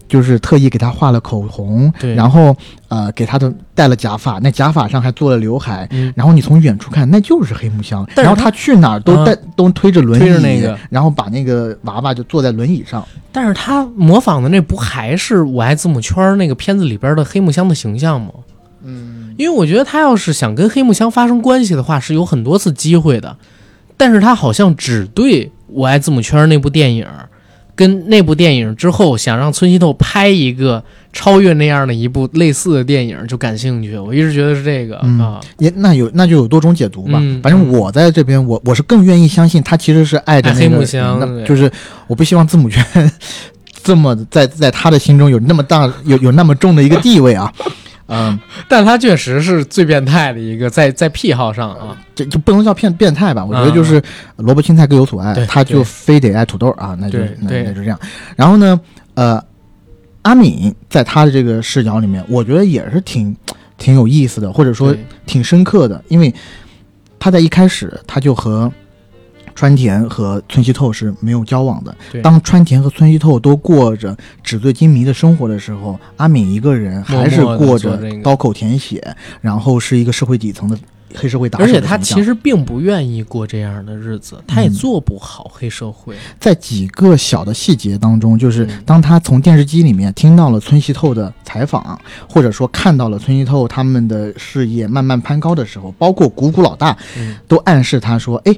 就是特意给他画了口红，对然后呃给他的戴了假发，那假发上还做了刘海。嗯，然后你从远处看，那就是黑木香。然后他去哪儿都啊带、都推着轮椅，推着那个然后把那个娃娃就坐在轮椅上。但是他模仿的那不还是《我爱字母圈》那个片子里边的黑木香的形象吗？嗯，因为我觉得他要是想跟黑木香发生关系的话，是有很多次机会的，但是他好像只对《我爱字母圈》那部电影，跟那部电影之后想让村西透拍一个超越那样的一部类似的电影就感兴趣。我一直觉得是这个、嗯啊，也那有那就有多种解读吧。嗯反正我在这边，我我是更愿意相信他其实是爱着那个黑木香那就是我不希望字母圈 这么在在他的心中有那么大有有那么重的一个地位啊。嗯，但他确实是最变态的一个，在在癖好上啊，这就不能叫变变态吧？我觉得啊就是萝卜青菜各有所爱对，他就非得爱土豆啊，那就那就这样。然后呢，呃，阿敏在他的这个视角里面，我觉得也是挺挺有意思的，或者说挺深刻的，因为他在一开始他就和川田和村西透是没有交往的。当川田和村西透都过着纸醉金迷的生活的时候，阿敏一个人还是过着刀口舔血，然后是一个社会底层的黑社会打手而。且他其实并不愿意过这样的日子，他也嗯做不好黑社会。在几个小的细节当中，就是嗯当他从电视机里面听到了村西透的采访，或者说看到了村西透他们的事业慢慢攀高的时候，包括谷谷老大嗯，都暗示他说：“哎，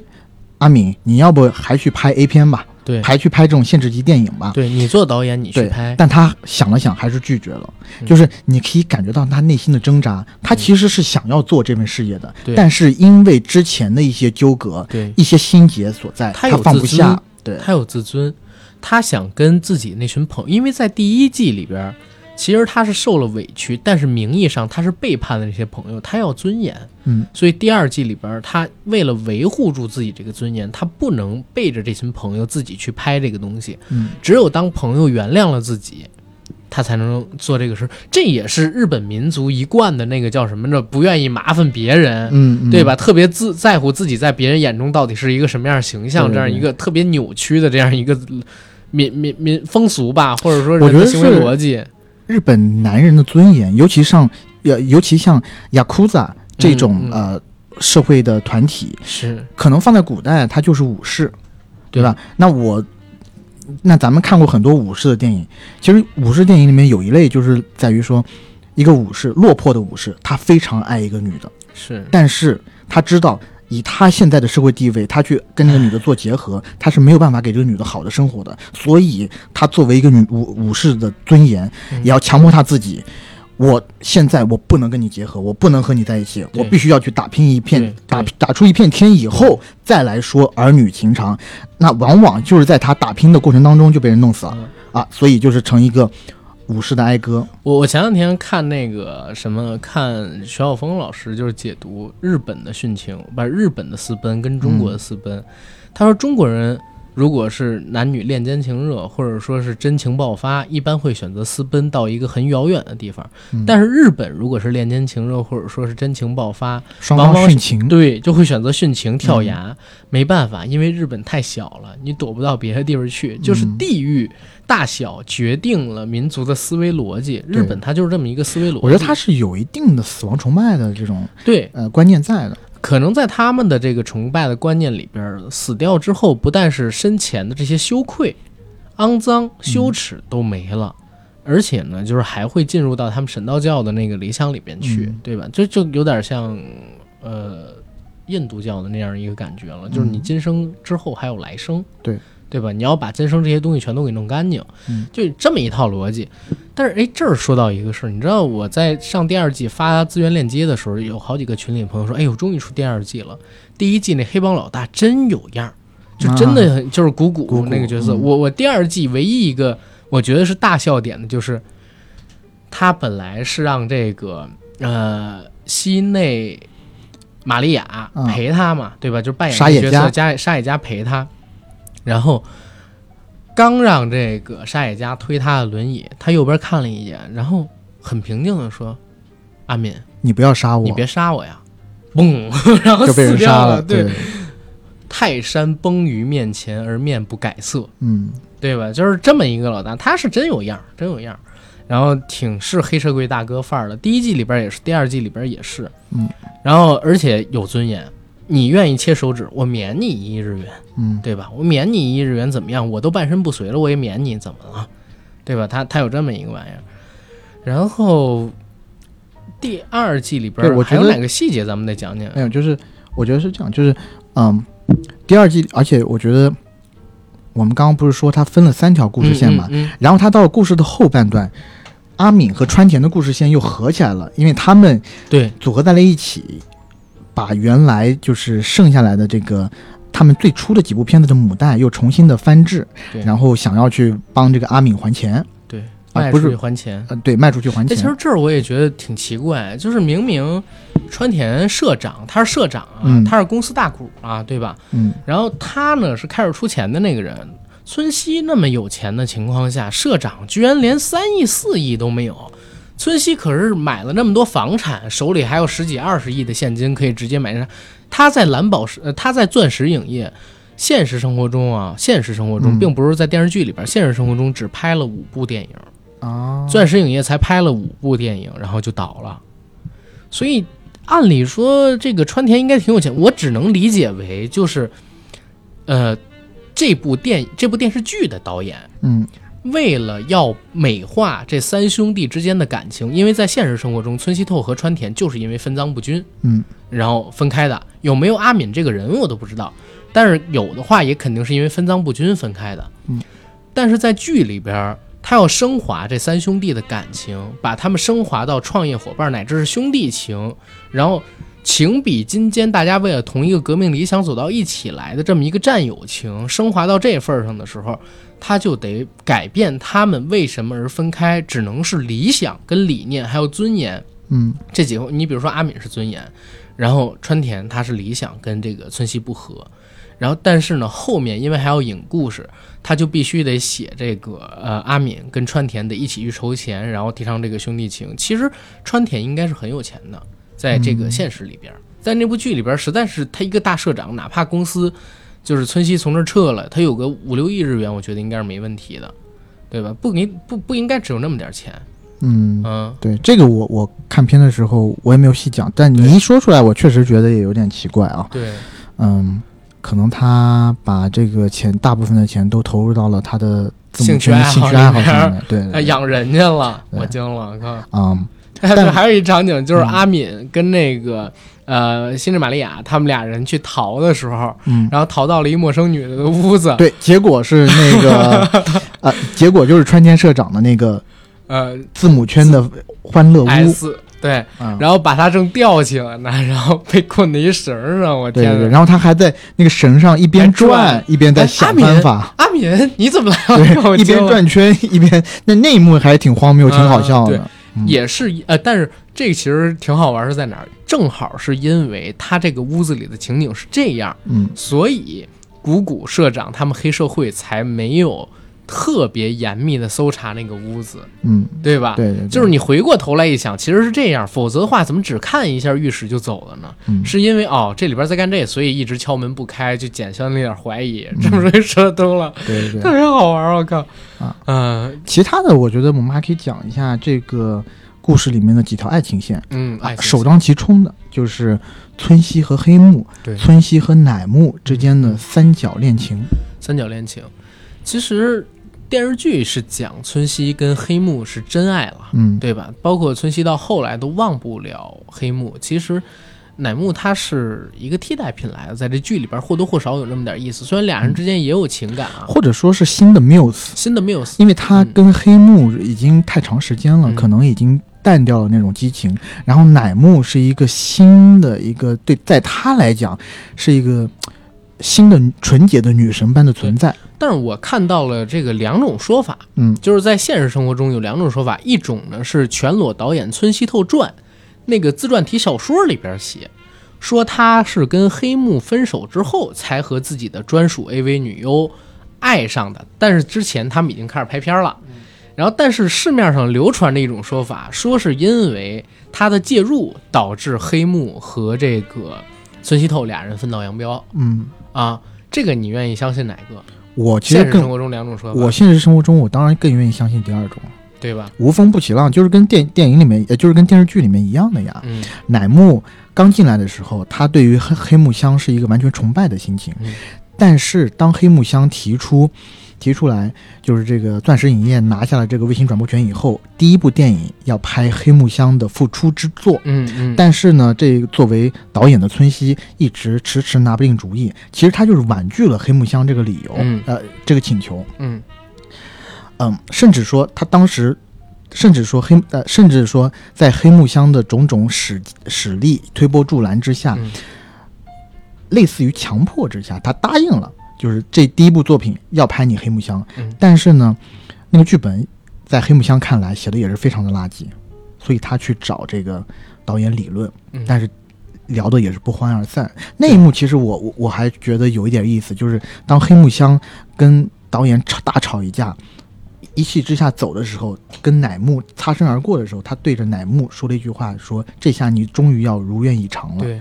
阿敏，你要不还去拍 A 片吧，对，还去拍这种限制级电影吧？”对你做导演，你去拍，但他想了想，还是拒绝了。嗯。就是你可以感觉到他内心的挣扎，他其实是想要做这份事业的，对。但是因为之前的一些纠葛、对。一些心结所在，他他放不下。对，他有自尊，他想跟自己那群朋友，因为在第一季里边，其实他是受了委屈，但是名义上他是背叛了这些朋友，他要尊严，嗯，所以第二季里边，他为了维护住自己这个尊严，他不能背着这群朋友自己去拍这个东西，嗯，只有当朋友原谅了自己。他才能做这个事，这也是日本民族一贯的那个叫什么呢？不愿意麻烦别人，嗯，嗯对吧？？特别自在乎自己在别人眼中到底是一个什么样的形象，这样一个特别扭曲的这样一个民民民风俗吧，或者说人的行为逻辑。日本男人的尊严，尤其像呃，尤其像雅库扎这种、呃社会的团体，是可能放在古代它就是武士，对吧？那我那咱们看过很多武士的电影，其实武士电影里面有一类就是在于说，一个武士落魄的武士，他非常爱一个女的，是，但是他知道。以他现在的社会地位，他去跟那个女的做结合，他是没有办法给这个女的好的生活的。所以，他作为一个女武武士的尊严，嗯也要强迫他自己。我现在我不能跟你结合，我不能和你在一起，我必须要去打拼一片，打打出一片天以后再来说儿女情长。那往往就是在他打拼的过程当中就被人弄死了嗯啊，所以就是成一个武士的哀歌。我我前两天看那个什么，看徐晓峰老师就是解读日本的殉情，把日本的私奔跟中国的私奔，他说中国人如果是男女恋奸情热，或者说是真情爆发，一般会选择私奔到一个很遥远的地方。嗯但是日本如果是恋奸情热，或者说是真情爆发，双往往方殉情，对，就会选择殉情跳崖。没办法，因为日本太小了，你躲不到别的地方去，就是嗯地域大小决定了民族的思维逻辑。日本它就是这么一个思维逻辑。我觉得它是有一定的死亡崇拜的这种对，呃观念在的。可能在他们的这个崇拜的观念里边，死掉之后，不但是生前的这些羞愧、肮脏、羞耻都没了。而且呢，就是还会进入到他们神道教的那个理想里边去，嗯对吧？这就有点像，呃，印度教的那样一个感觉了，就是你嗯今生之后还有来生，对对吧？你要把增生这些东西全都给弄干净，嗯就这么一套逻辑。但是哎，这儿说到一个事儿，你知道我在上第二季发资源链接的时候，有好几个群里朋友说，哎呦，终于出第二季了。第一季那黑帮老大真有样儿，就真的很、就是古谷谷谷那个角色。嗯我我第二季唯一一个我觉得是大笑点的就是，他本来是让这个呃西内玛利亚嗯陪他嘛，对吧？就是扮演沙野家这个角色，加沙野家陪他，然后刚让这个沙野家推他的轮椅，他右边看了一眼，然后很平静的说：“阿敏，你不要杀我，你别杀我呀！”嘣，然后就被人杀了。对，泰山崩于面前而面不改色，嗯对吧？就是这么一个老大，他是真有样儿，真有样儿，然后挺是黑社会大哥范儿的。第一季里边也是，第二季里边也是，嗯，然后而且有尊严。你愿意切手指，我免你一亿日元，嗯对吧？我免你一亿日元怎么样？我都半身不遂了，我也免你，怎么了？对吧？他他有这么一个玩意儿。然后第二季里边对我觉得还有哪个细节咱们得讲讲？没有，就是我觉得是这样，就是嗯，第二季，而且我觉得我们刚刚不是说它分了三条故事线嘛，嗯嗯嗯然后它到了故事的后半段，阿敏和川田的故事线又合起来了，因为他们对，组合在了一起，把原来就是剩下来的这个他们最初的几部片子的母带又重新的翻制，然后想要去帮这个阿敏还钱，对，卖出去还钱。呃，对，卖出去还钱，其实，这儿我也觉得挺奇怪，就是明明川田社长他是社长啊，嗯他是公司大股啊，对吧？嗯然后他呢是开始出钱的那个人。村西那么有钱的情况下，社长居然连三亿、四亿都没有。村西可是买了那么多房产，手里还有十几、二十亿的现金可以直接买上。他在蓝宝石，呃，他在钻石影业，现实生活中啊，现实生活中嗯并不是在电视剧里边，现实生活中只拍了五部电影。啊，钻石影业才拍了五部电影，然后就倒了。所以按理说，这个川田应该挺有钱，我只能理解为就是，呃，这部电这部电视剧的导演嗯为了要美化这三兄弟之间的感情，因为在现实生活中，村西透和川田就是因为分赃不均，嗯然后分开的。有没有阿敏这个人我都不知道，但是有的话也肯定是因为分赃不均分开的。嗯，但是在剧里边，他要升华这三兄弟的感情，把他们升华到创业伙伴乃至是兄弟情，然后情比金坚，大家为了同一个革命理想走到一起来的这么一个战友情，升华到这份儿上的时候，他就得改变他们为什么而分开，只能是理想跟理念还有尊严。嗯这几个，你比如说阿敏是尊严，然后川田他是理想跟这个村西不和，然后但是呢后面因为还要引故事，他就必须得写这个呃阿敏跟川田得一起去筹钱，然后提倡这个兄弟情。其实川田应该是很有钱的，在这个现实里边，在那部剧里边实在是他一个大社长，哪怕公司就是村西从这撤了，他有个五六亿日元，我觉得应该是没问题的，对吧？不给不不应该只有那么点钱，嗯。嗯。对这个我我看片的时候我也没有细讲，但对你一说出来，我确实觉得也有点奇怪啊。对，嗯，可能他把这个钱大部分的钱都投入到了他的兴趣爱好兴趣爱好上面。对，养人家了，我惊了，靠！嗯还但还有一场景就是嗯阿敏跟那个、呃新智玛利亚他们俩人去逃的时候，嗯，然后逃到了一陌生女的屋子，对，结果是那个 呃，结果就是川田社长的那个 呃字母圈的欢乐屋。S 对，啊，然后把他正吊起来呢，然后被困在一绳上，我对对对，天呐！然后他还在那个绳上一边转转一边在哎想办法，阿敏，你怎么来了？对，一边转圈一边，那那一幕还挺荒谬，挺好笑嗯的。嗯也是呃，但是这个其实挺好玩，是在哪儿？正好是因为他这个屋子里的情景是这样，嗯所以谷谷社长他们黑社会才没有特别严密的搜查那个屋子，嗯，对吧？对对，对就是你回过头来一想，其实是这样，否则的话怎么只看一下浴室就走了呢？嗯是因为哦这里边在干这，所以一直敲门不开，就减消那点怀疑，嗯这么容易说通了，对对对特。别好玩，我靠！啊，嗯其他的，我觉得我们还可以讲一下这个故事里面的几条爱情线。嗯，哎，首当其冲的就是村西和黑木、对村西和乃木之间的三角恋情。三角恋情，其实电视剧是讲村西跟黑木是真爱了。嗯，对吧？包括村西到后来都忘不了黑木。其实乃木他是一个替代品来的，在这剧里边或多或少有那么点意思。虽然俩人之间也有情感啊，或者说是新的 Muse，新的 Muse，因为他跟黑木已经太长时间了，嗯可能已经淡掉了那种激情。然后乃木是一个新的一个，对，在他来讲是一个新的纯洁的女神般的存在。但是我看到了这个两种说法，嗯就是在现实生活中有两种说法，一种呢是全裸导演村西透传那个自传体小说里边写，说他是跟黑木分手之后才和自己的专属 AV 女优爱上的，但是之前他们已经开始拍片了。然后，但是市面上流传着一种说法，说是因为他的介入导致黑木和这个村西透俩人分道扬镳嗯，啊。这个你愿意相信哪个？我其实更，生活中两种说法，我现实生活中我当然更愿意相信第二种，对吧？无风不起浪，就是跟电电影里面，也，就是跟电视剧里面一样的呀。嗯乃木刚进来的时候，他对于黑黑木香是一个完全崇拜的心情，嗯但是当黑木香提出提出来，就是这个钻石影业拿下了这个卫星转播权以后，第一部电影要拍黑木香的复出之作。嗯嗯，但是呢，这个作为导演的村西一直迟迟拿不定主意，其实他就是婉拒了黑木香这个理由，嗯。呃，这个请求。嗯。嗯，甚至说他当时，甚至说黑呃，甚至说在黑木香的种种使使力推波助澜之下，嗯。类似于强迫之下，他答应了，就是这第一部作品要拍你黑木香。嗯但是呢，那个剧本在黑木香看来写的也是非常的垃圾，所以他去找这个导演理论，嗯但是聊的也是不欢而散。那一幕其实我我我还觉得有一点意思，就是当黑木香跟导演吵大吵一架。一气之下走的时候，跟乃木擦身而过的时候，他对着乃木说了一句话：“说这下你终于要如愿以偿了。”对，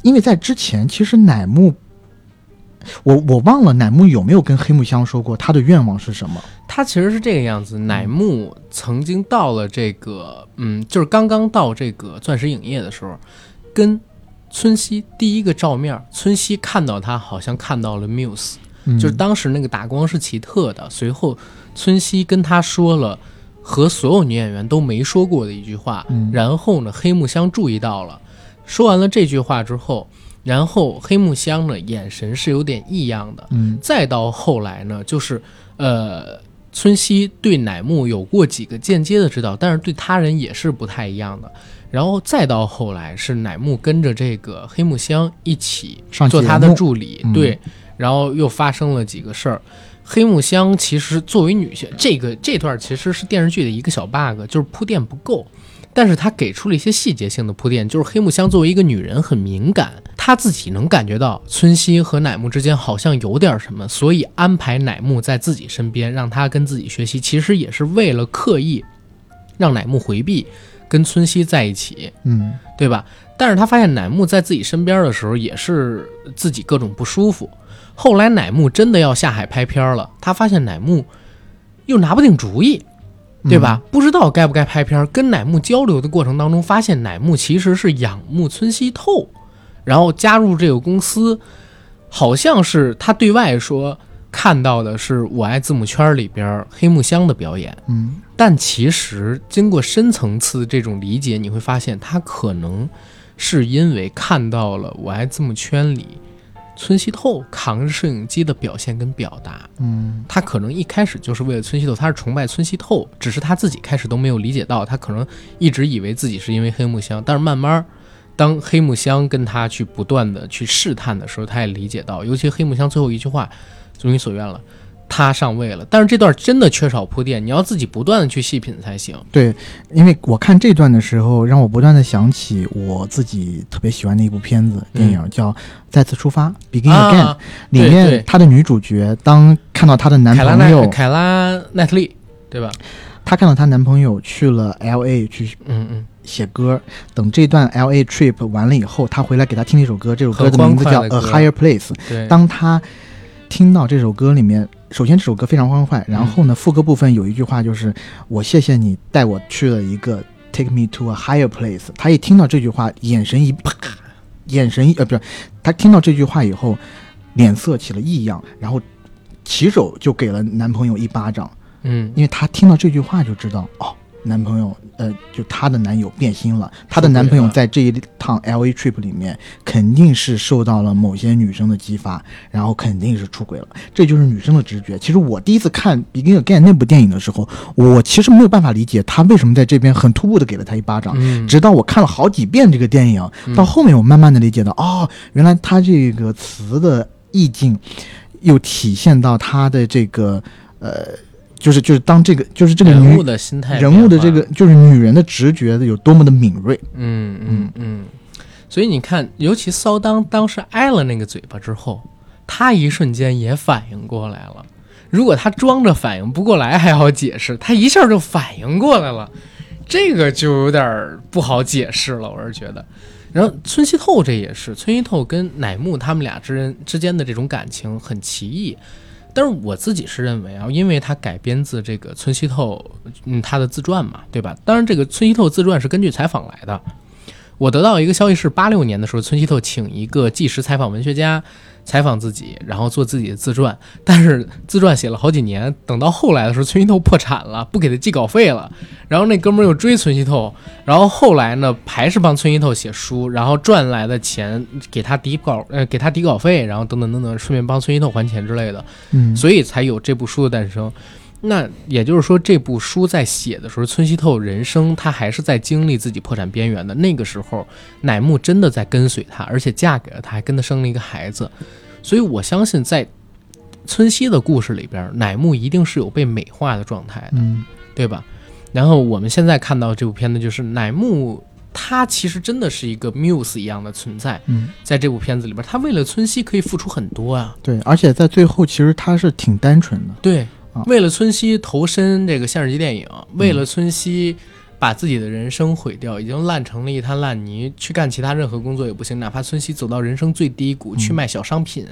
因为在之前，其实乃木，我我忘了乃木有没有跟黑木香说过他的愿望是什么。他其实是这个样子。乃木曾经到了这个，嗯，就是刚刚到这个钻石影业的时候，跟村西第一个照面，村西看到他好像看到了 Muse，、嗯、就是当时那个打光是奇特的。随后，村西跟他说了和所有女演员都没说过的一句话，嗯然后呢，黑木香注意到了。说完了这句话之后，然后黑木香呢眼神是有点异样的，嗯再到后来呢，就是呃，村西对乃木有过几个间接的指导，但是对他人也是不太一样的。然后再到后来是乃木跟着这个黑木香一起做他的助理，嗯对，然后又发生了几个事儿。黑木香其实作为女性，这个这段其实是电视剧的一个小 bug，就是铺垫不够。但是他给出了一些细节性的铺垫，就是黑木香作为一个女人很敏感，她自己能感觉到村西和乃木之间好像有点什么，所以安排乃木在自己身边，让他跟自己学习，其实也是为了刻意让乃木回避跟村西在一起，嗯对吧？但是他发现乃木在自己身边的时候，也是自己各种不舒服。后来乃木真的要下海拍片了，他发现乃木又拿不定主意，对吧？不知道该不该拍片儿。跟乃木交流的过程当中，发现乃木其实是仰慕村西透，然后加入这个公司，好像是他对外说看到的是我爱字母圈里边黑木香的表演，嗯但其实经过深层次这种理解，你会发现他可能是因为看到了我爱字母圈里村西透扛着摄影机的表现跟表达，嗯他可能一开始就是为了村西透，他是崇拜村西透，只是他自己开始都没有理解到，他可能一直以为自己是因为黑木香，但是慢慢，当黑木香跟他去不断的去试探的时候，他也理解到，尤其黑木香最后一句话，如你所愿了，他上位了。但是这段真的缺少铺垫，你要自己不断的去细品才行。对，因为我看这段的时候，让我不断的想起我自己特别喜欢的一部片子电影，叫《再次出发》（Begin Again）。啊，里面她的女主角当看到她的男朋友，凯拉奈特利，对吧？她看到她男朋友去了 L A 去嗯嗯，写歌，等这段 L A trip 完了以后，她回来给她听了一首歌，这首歌的名字叫《A Higher Place》。对，当她听到这首歌里面，首先这首歌非常欢快，然后呢，副歌部分有一句话就是“我谢谢你带我去了一个 take me to a higher place”。她一听到这句话，眼神一啪，眼神一呃不是，她听到这句话以后，脸色起了异样，然后起手就给了男朋友一巴掌，嗯。因为她听到这句话就知道哦，男朋友呃呃，就她的男友变心了，她的男朋友在这一趟 L A trip 里面肯定是受到了某些女生的激发，然后肯定是出轨了，这就是女生的直觉。其实我第一次看《Begin Again》那部电影的时候，我其实没有办法理解他为什么在这边很突兀的给了她一巴掌。嗯，直到我看了好几遍这个电影，到后面我慢慢的理解到，哦，原来他这个词的意境，又体现到他的这个呃，就是就是当这个就是这个女人物的心态，人物的这个，就是女人的直觉的有多么的敏锐。嗯嗯嗯，所以你看，尤其骚当当时挨了那个嘴巴之后，他一瞬间也反应过来了。如果他装着反应不过来还好解释，他一下就反应过来了，这个就有点不好解释了。我是觉得，然后村西透这也是村西透跟乃木他们俩之人之间的这种感情很奇异，但是我自己是认为啊，因为他改编自这个村西透嗯他的自传嘛，对吧？当然这个村西透自传是根据采访来的。我得到一个消息是，八六年的时候，村西透请一个纪实采访文学家采访自己，然后做自己的自传。但是自传写了好几年，等到后来的时候，村西透破产了，不给他寄稿费了。然后那哥们儿又追村西透，然后后来呢，还是帮村西透写书，然后赚来的钱给他抵稿，呃，给他抵稿费，然后等等等等，顺便帮村西透还钱之类的。嗯，所以才有这部书的诞生。那也就是说，这部书在写的时候，村西透人生他还是在经历自己破产边缘的那个时候，乃木真的在跟随他，而且嫁给了他，还跟他生了一个孩子。所以我相信，在村西的故事里边，乃木一定是有被美化的状态的，嗯，对吧？然后我们现在看到这部片子，就是乃木他其实真的是一个 muse 一样的存在，嗯，在这部片子里边，他为了村西可以付出很多啊。对，而且在最后，其实他是挺单纯的。对啊，为了村西投身这个现实级电影，为了村西把自己的人生毁掉，已经烂成了一滩烂泥，去干其他任何工作也不行，哪怕村西走到人生最低谷，去卖小商品，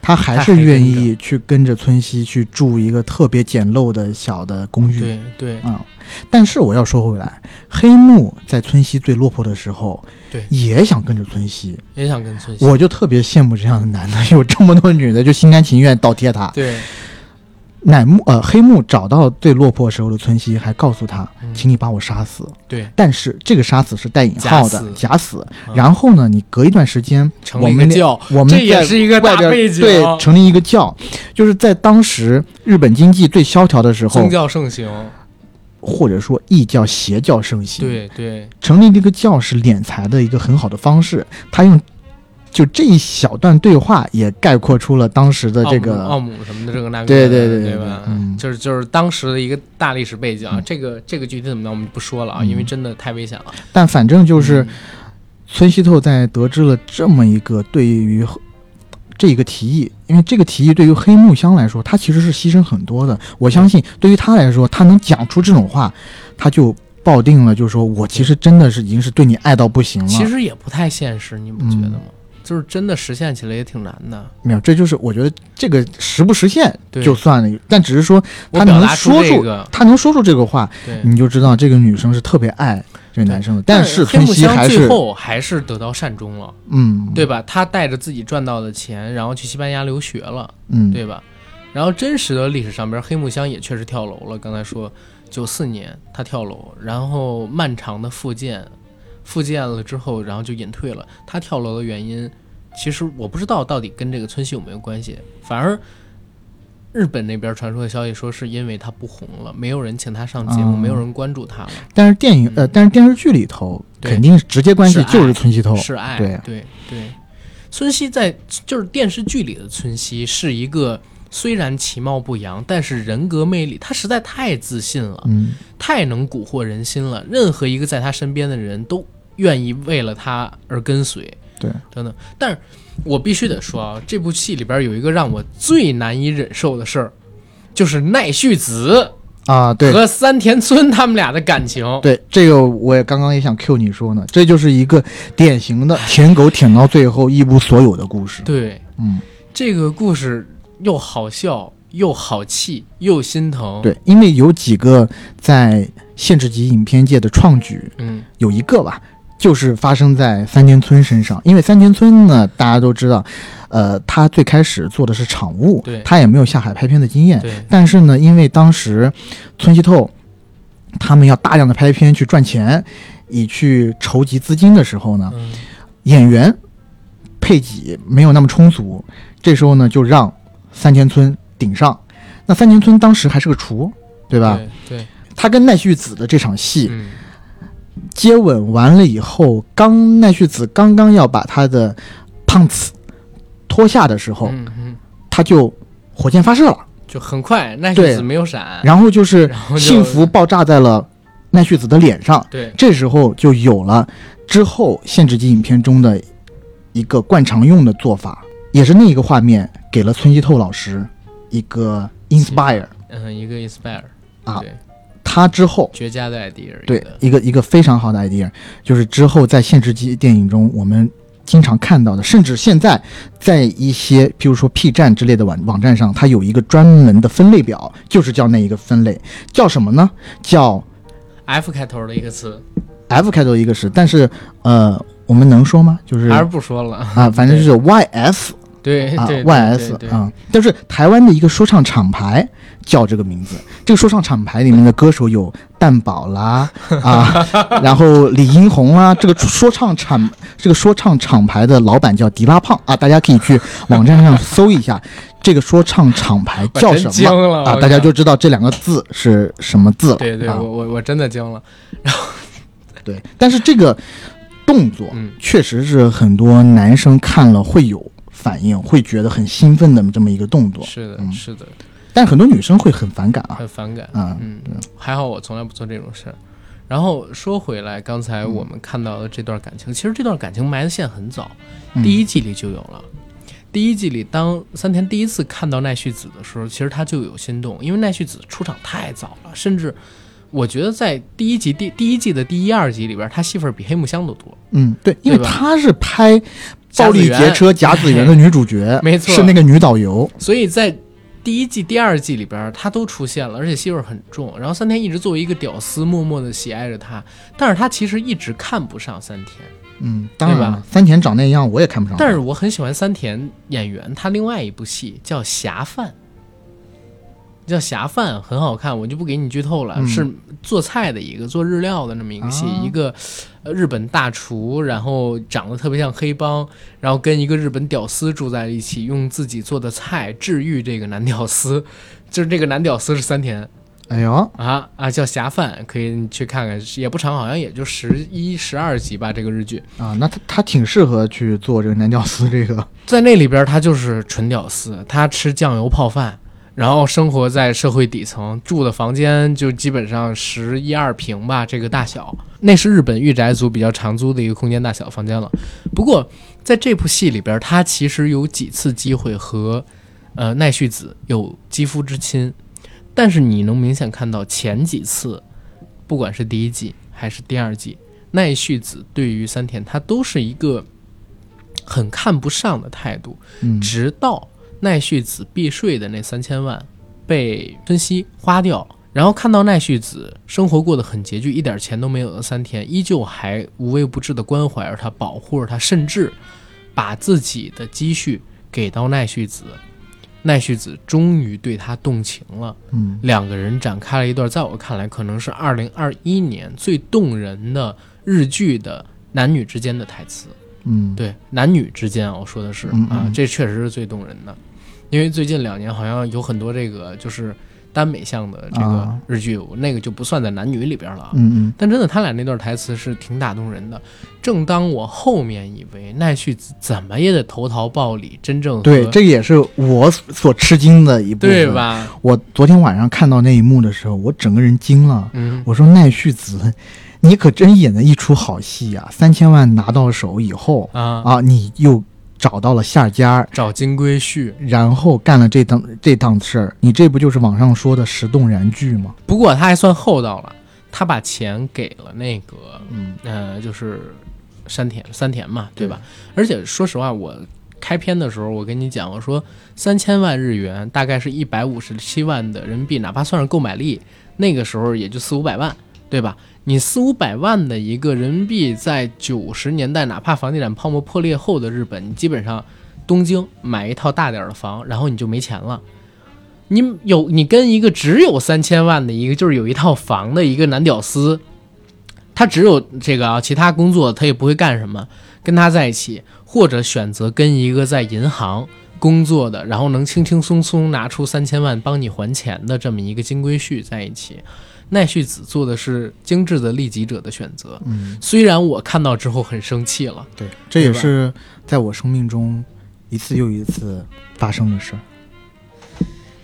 他还是愿意去跟着村西去住一个特别简陋的小的公寓。对对啊、但是我要说回来，黑木在村西最落魄的时候，对也想跟着村西。也想跟村西。我就特别羡慕这样的男的，有这么多女的就心甘情愿倒贴他。对乃木呃，黑木找到最落魄时候的村西，还告诉他，嗯。请你把我杀死。对，但是这个杀死是带引号的假假死。嗯。然后呢，你隔一段时间，成我们我们这也是一个大背景，对成立一个教，就是在当时日本经济最萧条的时候宗，教盛行，或者说异教邪教盛行，对对。成立这个教是敛财的一个很好的方式。他用就这一小段对话，也概括出了当时的这个奥姆什么的这个那个，对对对对对吧？嗯就是就是当时的一个大历史背景啊，嗯这个这个具体怎么样我们就不说了啊，嗯因为真的太危险了。但反正就是嗯村西透在得知了这么一个对于这一个提议，因为这个提议对于黑木香来说，他其实是牺牲很多的。我相信对于他来说，他能讲出这种话，他就抱定了，就是说我其实真的是已经是对你爱到不行了。其实也不太现实，你不觉得嗯吗？就是真的实现起来也挺难的。没有，这就是我觉得这个实不实现就算了，但只是说他能说出这个，他能说出这个话，你就知道这个女生是特别爱这个男生的。但是村黑木香最后还是得到善终了，嗯，对吧？他带着自己赚到的钱，然后去西班牙留学了，嗯，对吧？然后真实的历史上边，黑木香也确实跳楼了。刚才说九四年他跳楼，然后漫长的复健，复健了之后，然后就隐退了。他跳楼的原因，其实我不知道到底跟这个村西有没有关系。反而日本那边传出的消息说，是因为他不红了，没有人请他上节目，嗯没有人关注他了。但是电影呃，嗯但是电视剧里头肯定是直接关系就是村西透，是爱，对对对。村西在就是电视剧里的村西是一个虽然其貌不扬，但是人格魅力，他实在太自信了，嗯太能蛊惑人心了。任何一个在他身边的人都愿意为了他而跟随，对，等等。但是我必须得说啊，这部戏里边有一个让我最难以忍受的事儿，就是奈绪子啊，对和三田村他们俩的感情。对，这个我也刚刚也想 Q 你说呢，这就是一个典型的舔狗舔到最后一无所有的故事。对，嗯，这个故事又好笑又好气又心疼。，对，因为有几个在限制级影片界的创举，嗯，有一个吧，就是发生在三田村身上。因为三田村呢，大家都知道，呃，他最开始做的是场务，对他也没有下海拍片的经验。对，但是呢，因为当时村西透他们要大量的拍片去赚钱，以去筹集资金的时候呢，嗯演员配给没有那么充足，这时候呢就让三田村顶上。那三田村当时还是个厨，对吧？对对，他跟奈绪子的这场戏嗯接吻完了以后，刚奈绪子刚刚要把他的胖子脱下的时候，嗯嗯，他就火箭发射了，就很快，奈绪子没有闪，然后就是幸福爆炸在了奈绪子的脸上。对，这时候就有了之后限制级影片中的一个惯常用的做法，也是那一个画面给了村西透老师一个 inspire。嗯，一个 inspire 啊对，他之后绝佳的 idea，对一个一个非常好的 idea，就是之后在限制级电影中我们经常看到的，甚至现在在一些譬如说 P 站之类的网网站上，它有一个专门的分类表，就是叫那一个分类，叫什么呢？叫 F 开头的一个词，F 开头一个词，但是呃，我们能说吗？就是还是不说了，啊，反正就是啊对对对，YS 啊，但是台湾的一个说唱厂牌叫这个名字。这个说唱厂牌里面的歌手有蛋宝啦 啊，然后李英宏啦。这个说唱厂这个说唱厂牌的老板叫迪拉胖啊，大家可以去网站上搜一下这个说唱厂牌叫什么啊，大家就知道这两个字是什么字了。对对，啊我我我真的惊了，然后 对，但是这个动作嗯确实是很多男生看了会有反应，会觉得很兴奋的这么一个动作，是的嗯是的，但很多女生会很反感啊。很反感，啊嗯，还好我从来不做这种事儿。然后说回来，刚才我们看到的这段感情，其实这段感情埋的线很早，嗯第一季里就有了。第一季里，当三田第一次看到奈绪子的时候，其实他就有心动，因为奈绪子出场太早了，甚至我觉得在第一集第第一季的第一二集里边，他戏份比黑木香都多。嗯，对，因为对吧她是拍《暴力劫车》甲子园的女主角，没错是那个女导游。所以在第一季、第二季里边，他都出现了，而且戏份很重。然后三田一直作为一个屌丝，默默的喜爱着他，但是他其实一直看不上三田。嗯，当然对吧了，三田长那样我也看不上。但是我很喜欢三田演员，他另外一部戏叫《侠饭》，叫《侠饭》，很好看，我就不给你剧透了，嗯是做菜的一个做日料的那么一个戏，啊一个呃日本大厨，然后长得特别像黑帮，然后跟一个日本屌丝住在一起，用自己做的菜治愈这个男屌丝，就是这个男屌丝是三田。哎呦，啊啊，叫《侠饭》，可以去看看，也不长，好像也就十一、十二集吧。这个日剧啊，那他他挺适合去做这个男屌丝这个。在那里边，他就是纯屌丝，他吃酱油泡饭，然后生活在社会底层，住的房间就基本上十一二平吧，这个大小，那是日本御宅族比较常租的一个空间大小房间了。不过在这部戏里边，他其实有几次机会和呃奈绪子有肌肤之亲，但是你能明显看到前几次，不管是第一季还是第二季，奈绪子对于三田他都是一个很看不上的态度。直到奈绪子避税的那三千万被春熙花掉，然后看到奈绪子生活过得很拮据，一点钱都没有的三天，依旧还无微不至的关怀着他，保护着他，甚至把自己的积蓄给到奈绪子。奈绪子终于对他动情了，嗯两个人展开了一段，在我看来可能是二零二一年最动人的日剧的男女之间的台词。嗯，对，男女之间啊，我说的是嗯嗯，啊这确实是最动人的，因为最近两年好像有很多这个就是耽美向的这个啊日剧，那个就不算在男女里边了啊。嗯嗯但真的，他俩那段台词是挺打动人的。正当我后面以为奈绪子怎么也得投桃报李，真正对，这个也是我所吃惊的一部分，对？吧？我昨天晚上看到那一幕的时候，我整个人惊了。嗯，我说奈绪子，你可真演了一出好戏呀、三千万拿到手以后啊，啊，你又找到了下家，找金龟婿。然后干了这档这档事儿，你这不就是网上说的石动燃剧吗？不过他还算厚道了，他把钱给了那个嗯呃，就是山田山田嘛，对吧？而且说实话，我开篇的时候我跟你讲，我说三千万日元大概是一百五十七万的人民币，哪怕算是购买力，那个时候也就四五百万，对吧？你四五百万的一个人民币，在九十年代，哪怕房地产泡沫破裂后的日本，你基本上东京买一套大点的房，然后你就没钱了。你有你跟一个只有三千万的一个，就是有一套房的一个男屌丝，他只有这个啊，其他工作他也不会干什么，跟他在一起，或者选择跟一个在银行工作的，然后能轻轻松松拿出三千万帮你还钱的这么一个金龟婿在一起。奈绪子做的是精致的利己者的选择，嗯，虽然我看到之后很生气了，对，这也是在我生命中一次又一次发生的事儿。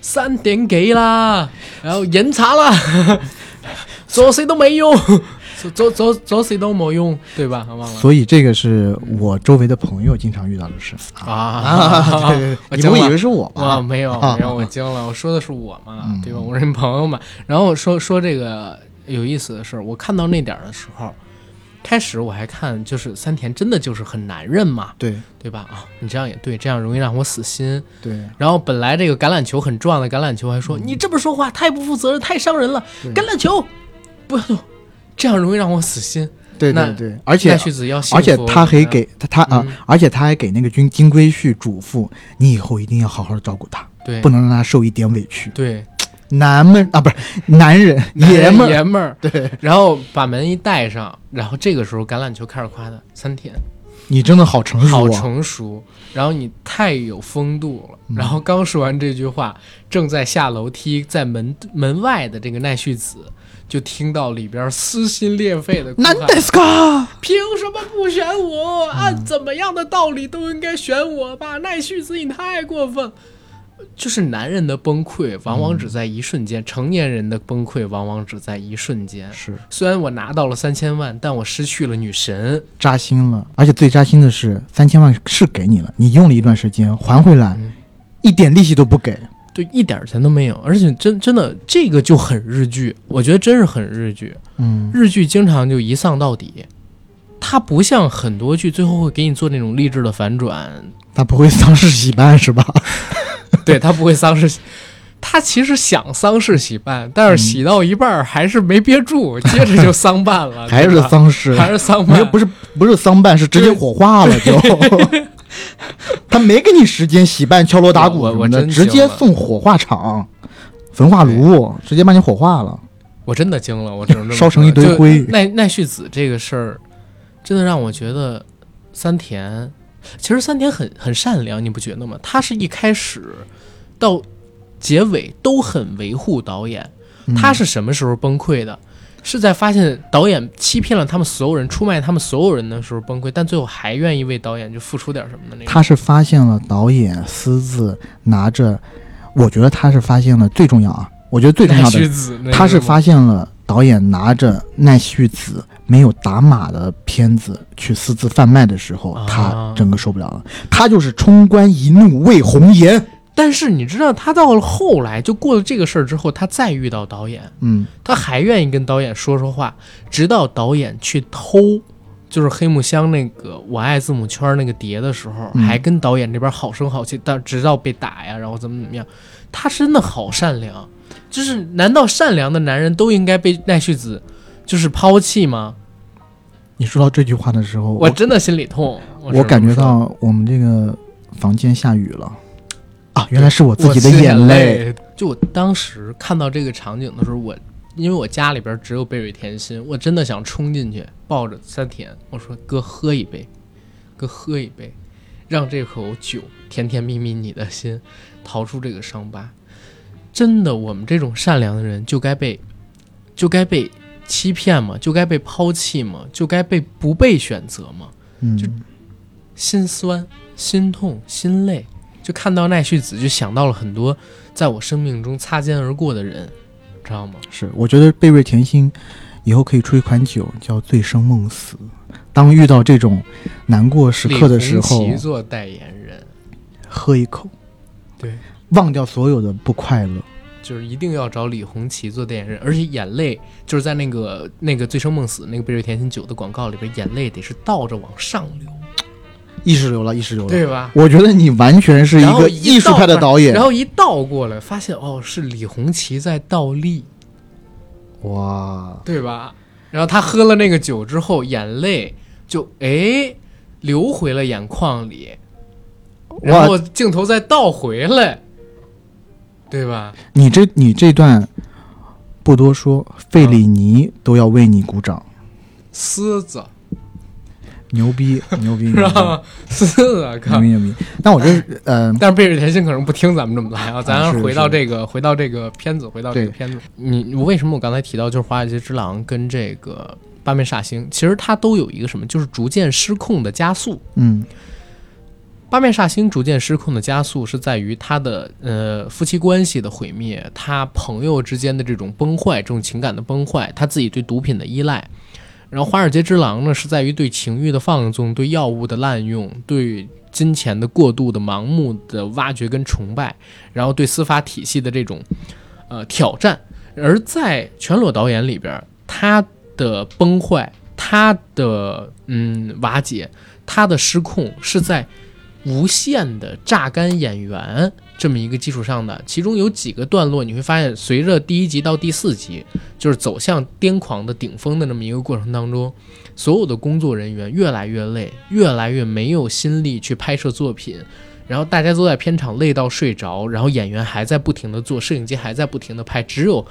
三点给啦，然后严查啦，说谁都没用，做做做做谁都没用，对吧？所以这个是我周围的朋友经常遇到的事啊。啊，对对对，你不会以为是我我吧？没有啊没有，我惊了，我说的是我嘛嗯，对吧？我是你朋友嘛。然后说说这个有意思的事儿，我看到那点儿的时候，开始我还看就是三田真的就是很男人嘛，对对吧？啊，你这样也对，这样容易让我死心。对然后本来这个橄榄球很壮的橄榄球还说、你这么说话太不负责任，太伤人了，橄榄球不要动，这样容易让我死心。对那对对，而且奈绪子要而且他还给他他啊嗯，而且他还给那个金金龟婿嘱咐，你以后一定要好好的照顾他，对不能让他受一点委屈。对男们啊，不是 男人，爷们儿，爷们儿，对然后把门一带上，然后这个时候橄榄球开始夸他三天你真的好成熟好啊！成熟，然后你太有风度了。嗯然后刚说完这句话，正在下楼梯，在门门外的这个奈绪子就听到里边撕心裂肺的哭喊难得斯卡，凭什么不选我？按怎么样的道理都应该选我吧？奈绪子，你太过分。就是男人的崩溃，往往只在一瞬间；成年人的崩溃，往往只在一瞬间。是虽然我拿到了三千万，但我失去了女神。扎心了。而且最扎心的是，三千万是给你了，你用了一段时间还回来，嗯一点利息都不给。对，一点钱都没有，而且真真的这个就很日剧，我觉得真是很日剧。嗯，日剧经常就一丧到底，它不像很多剧最后会给你做那种励志的反转，它不会丧尸喜办是吧？对它不会丧事，他其实想丧事喜办，但是洗到一半儿还是没憋住，接着就丧办了，还是丧事？还是丧办，不是不是丧办，是直接火化了就。他没给你时间洗办、敲锣打鼓什么的，直接送火化场、焚化炉，直接把你火化了。我真的惊了，我只能 烧成一堆灰奈奈绪子这个事儿，真的让我觉得三田，其实三田很很善良，你不觉得吗？他是一开始到结尾都很维护导演。嗯他是什么时候崩溃的？是在发现导演欺骗了他们所有人、出卖他们所有人的时候崩溃，但最后还愿意为导演就付出点什么的那个。他是发现了导演私自拿着，我觉得他是发现了最重要啊，我觉得最重要的，他是发现了导演拿着奈绪子没有打码的片子去私自贩卖的时候，啊他整个受不了了，他就是冲冠一怒为红颜。但是你知道，他到了后来就过了这个事儿之后，他再遇到导演，嗯，他还愿意跟导演说说话，直到导演去偷，就是黑木香那个我爱字母圈那个碟的时候，嗯还跟导演这边好声好气，但直到被打呀，然后怎么怎么样，他真的好善良。就是难道善良的男人都应该被奈绪子就是抛弃吗？你说到这句话的时候，我真的心里痛。我我感觉到我们这个房间下雨了啊，原来是我自己的眼泪。就我当时看到这个场景的时候，我因为我家里边只有贝瑞甜心，我真的想冲进去抱着三田，我说哥喝一杯，哥喝一杯，让这口酒甜甜蜜蜜你的心，逃出这个伤疤。真的，我们这种善良的人就该被，就该被欺骗吗？就该被抛弃吗？就该被不被选择吗？嗯，心酸、心痛、心累，就看到奈绪子，就想到了很多在我生命中擦肩而过的人，知道吗？是，我觉得贝瑞甜心以后可以出一款酒叫“醉生梦死”。当遇到这种难过时刻的时候李，做代言人，喝一口，对，忘掉所有的不快乐。就是一定要找李红旗做代言人，而且眼泪就是在那个那个醉生梦死那个贝瑞甜心酒的广告里边，眼泪得是倒着往上流，意识流了，意识流了。对吧？我觉得你完全是一个艺术派的导演。然后一倒过来，发现哦，是李红旗在倒立。哇，对吧？然后他喝了那个酒之后，眼泪就哎流回了眼眶里，然后镜头再倒回来，对吧？你这你这段不多说，费里尼都要为你鼓掌，狮子牛逼 牛逼是牛逼吧？狮子，牛！逼牛逼！但我这呃，但是贝瑞甜心可能不听咱们这么来啊，咱回到这个，回到这个片子，回到这个片子。你为什么我刚才提到就是《华尔街之狼》跟这个《八面煞星》，其实它都有一个什么，就是逐渐失控的加速。嗯八面煞星逐渐失控的加速是在于他的呃夫妻关系的毁灭，他朋友之间的这种崩坏，这种情感的崩坏，他自己对毒品的依赖。然后华尔街之狼呢，是在于对情欲的放纵、对药物的滥用、对金钱的过度的盲目的挖掘跟崇拜，然后对司法体系的这种呃挑战。而在全裸导演里边，他的崩坏，他的嗯瓦解，他的失控是在无限的榨干演员这么一个基础上的，其中有几个段落你会发现，随着第一集到第四集，就是走向癫狂的顶峰的那么一个过程当中，所有的工作人员越来越累，越来越没有心力去拍摄作品，然后大家都在片场累到睡着，然后演员还在不停的做，摄影机还在不停的拍，只有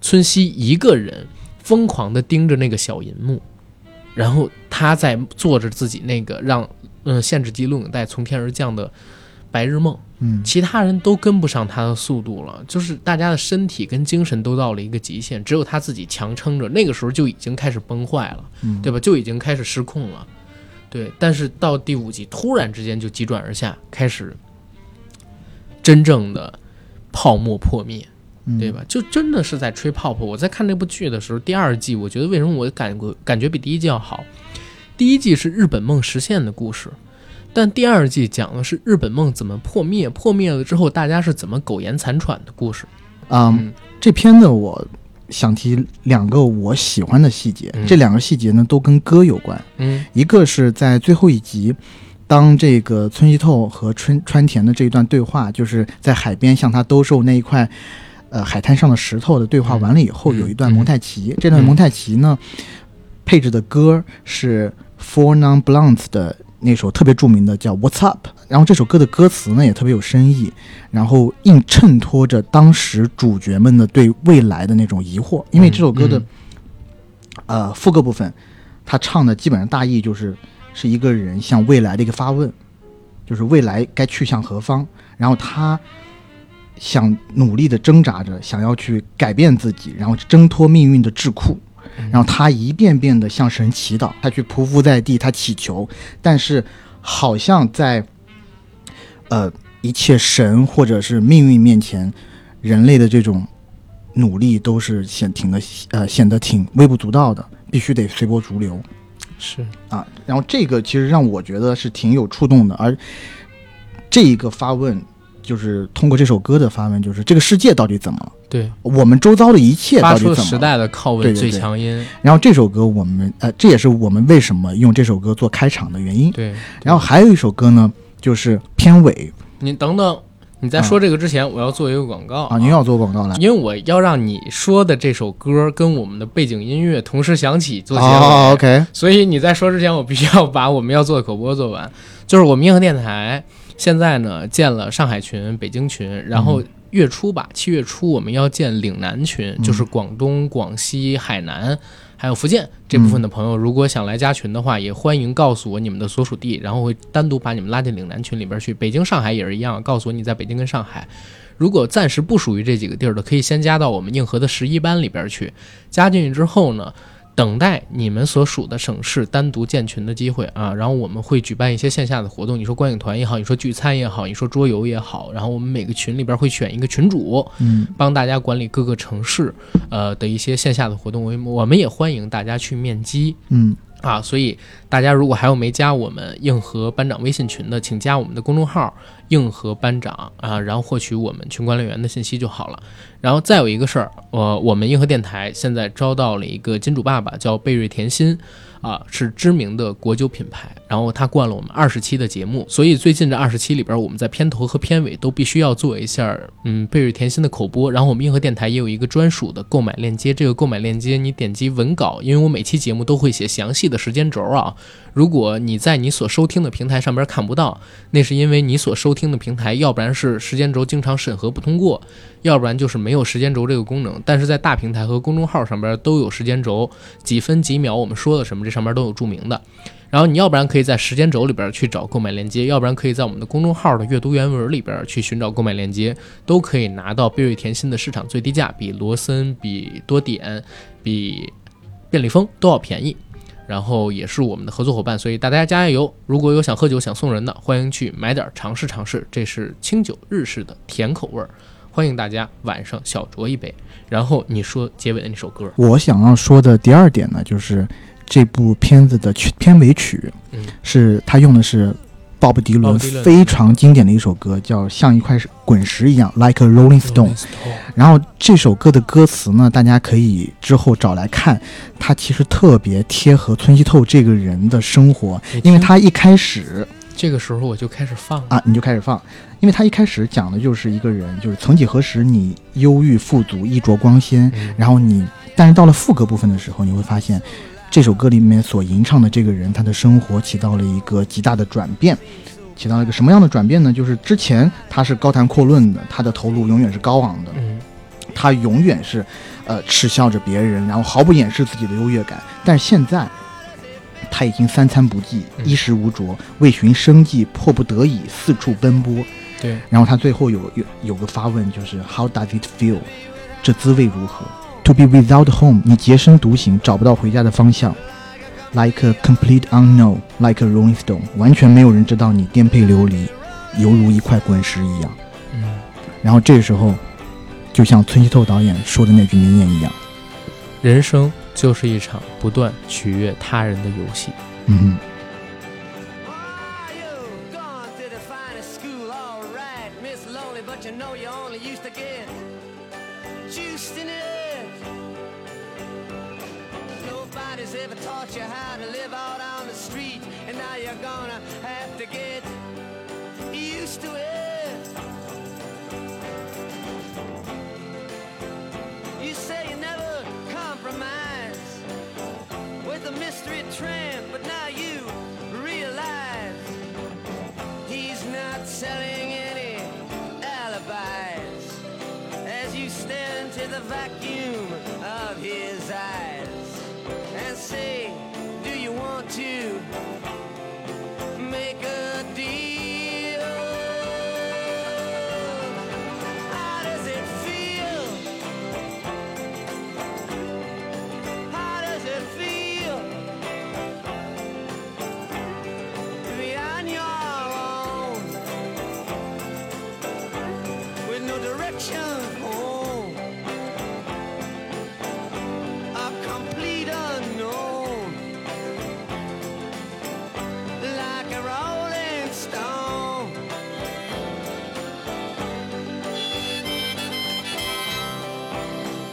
村西一个人疯狂的盯着那个小银幕，然后他在做着自己那个让嗯限制级录影带从天而降的白日梦。嗯其他人都跟不上他的速度了，就是大家的身体跟精神都到了一个极限，只有他自己强撑着。那个时候就已经开始崩坏了，嗯，对吧？就已经开始失控了，对。但是到第五集，突然之间就急转而下，开始真正的泡沫破灭，嗯对吧？就真的是在吹泡泡。我在看这部剧的时候，第二季我觉得为什么我感觉感觉比第一季要好？第一季是日本梦实现的故事，但第二季讲的是日本梦怎么破灭，破灭了之后大家是怎么苟延残喘的故事。嗯嗯，这片子我想提两个我喜欢的细节，嗯这两个细节呢都跟歌有关。嗯一个是在最后一集，当这个村西透和春川田的这一段对话，就是在海边向他兜售那一块呃海滩上的石头的对话嗯完了以后，嗯有一段嗯蒙太奇。这段嗯蒙太奇呢，配置的歌是 Four Non Blondes 的那首特别著名的叫《What's Up》，然后这首歌的歌词呢也特别有深意，然后硬衬托着当时主角们的对未来的那种疑惑，因为这首歌的、嗯呃副歌部分，他唱的基本上大意就是是一个人向未来的一个发问，就是未来该去向何方，然后他想努力的挣扎着，想要去改变自己，然后挣脱命运的桎梏。嗯然后他一遍遍的向神祈祷，他去匍匐在地，他祈求，但是好像在呃一切神或者是命运面前，人类的这种努力都是显挺的呃显得挺微不足道的，必须得随波逐流是啊。然后这个其实让我觉得是挺有触动的，而这一个发问。就是通过这首歌的发问，就是这个世界到底怎么了？对，我们周遭的一切发到底怎么了？出时代的拷问最强音。然后这首歌我们呃，这也是我们为什么用这首歌做开场的原因。对，然后还有一首歌呢，就是片尾你等等，你在说这个之前，我要做一个广告啊，您要做广告呢。因为我要让你说的这首歌跟我们的背景音乐同时响起做结尾。哦，OK，所以你在说之前，我必须要把我们要做的口播做完。就是我们硬核电台现在呢建了上海群、北京群，然后月初吧，七月初我们要建岭南群，嗯就是广东、广西、海南。还有福建这部分的朋友，如果想来加群的话，也欢迎告诉我你们的所属地，然后会单独把你们拉进岭南群里边去。北京、上海也是一样，告诉我你在北京跟上海。如果暂时不属于这几个地儿的，可以先加到我们硬核的十一班里边去。加进去之后呢，等待你们所属的省市单独建群的机会啊，然后我们会举办一些线下的活动，你说观影团也好，你说聚餐也好，你说桌游也好，然后我们每个群里边会选一个群主，嗯帮大家管理各个城市呃的一些线下的活动，我我们也欢迎大家去面基。嗯啊，所以大家如果还有没加我们硬核班长微信群的，请加我们的公众号“硬核班长”啊，然后获取我们群管理员的信息就好了。然后再有一个事儿，呃，我们硬核电台现在招到了一个金主爸爸，叫贝瑞甜心啊，是知名的国酒品牌，然后他灌了我们二十期的节目，所以最近这二十期里边，我们在片头和片尾都必须要做一下，嗯，贝瑞甜心的口播。然后我们硬核电台也有一个专属的购买链接，这个购买链接你点击文稿，因为我每期节目都会写详细的时间轴啊。如果你在你所收听的平台上边看不到，那是因为你所收听的平台要不然是时间轴经常审核不通过，要不然就是没有时间轴这个功能。但是在大平台和公众号上边都有时间轴，几分几秒我们说了什么，这上面都有注明的。然后你要不然可以在时间轴里边去找购买链接，要不然可以在我们的公众号的阅读原文里边去寻找购买链接，都可以拿到贝瑞甜心的市场最低价，比罗森、比多点、比便利蜂都要便宜。然后也是我们的合作伙伴，所以大家加油！如果有想喝酒想送人的，欢迎去买点尝试尝试。这是清酒日式的甜口味儿，欢迎大家晚上小酌一杯。然后你说结尾的那首歌，我想要说的第二点呢，就是这部片子的曲片尾曲，嗯，是他用的是。鲍勃迪伦非常经典的一首歌，叫《像一块滚石一样》，Like a Rolling Stone。然后这首歌的歌词呢，大家可以之后找来看，它其实特别贴合村西透这个人的生活，因为他一开始这个时候我就开始放。啊，你就开始放，因为他一开始讲的就是一个人，就是曾几何时你忧郁富足衣着光鲜，然后你，但是到了副歌部分的时候，你会发现。这首歌里面所吟唱的这个人，他的生活起到了一个极大的转变，起到了一个什么样的转变呢？就是之前他是高谈阔论的，他的头颅永远是高昂的，嗯，他永远是，呃，耻笑着别人，然后毫不掩饰自己的优越感。但是现在，他已经三餐不济，衣食无着，为寻生计，迫不得已四处奔波。对，然后他最后有有有个发问，就是 How does it feel？这滋味如何？To be without home，你洁身独行，找不到回家的方向。Like a complete unknown, like a rolling stone，完全没有人知道你颠沛流离，犹如一块滚石一样。嗯。然后这时候，就像村西透导演说的那句名言一样：人生就是一场不断取悦他人的游戏。嗯。selling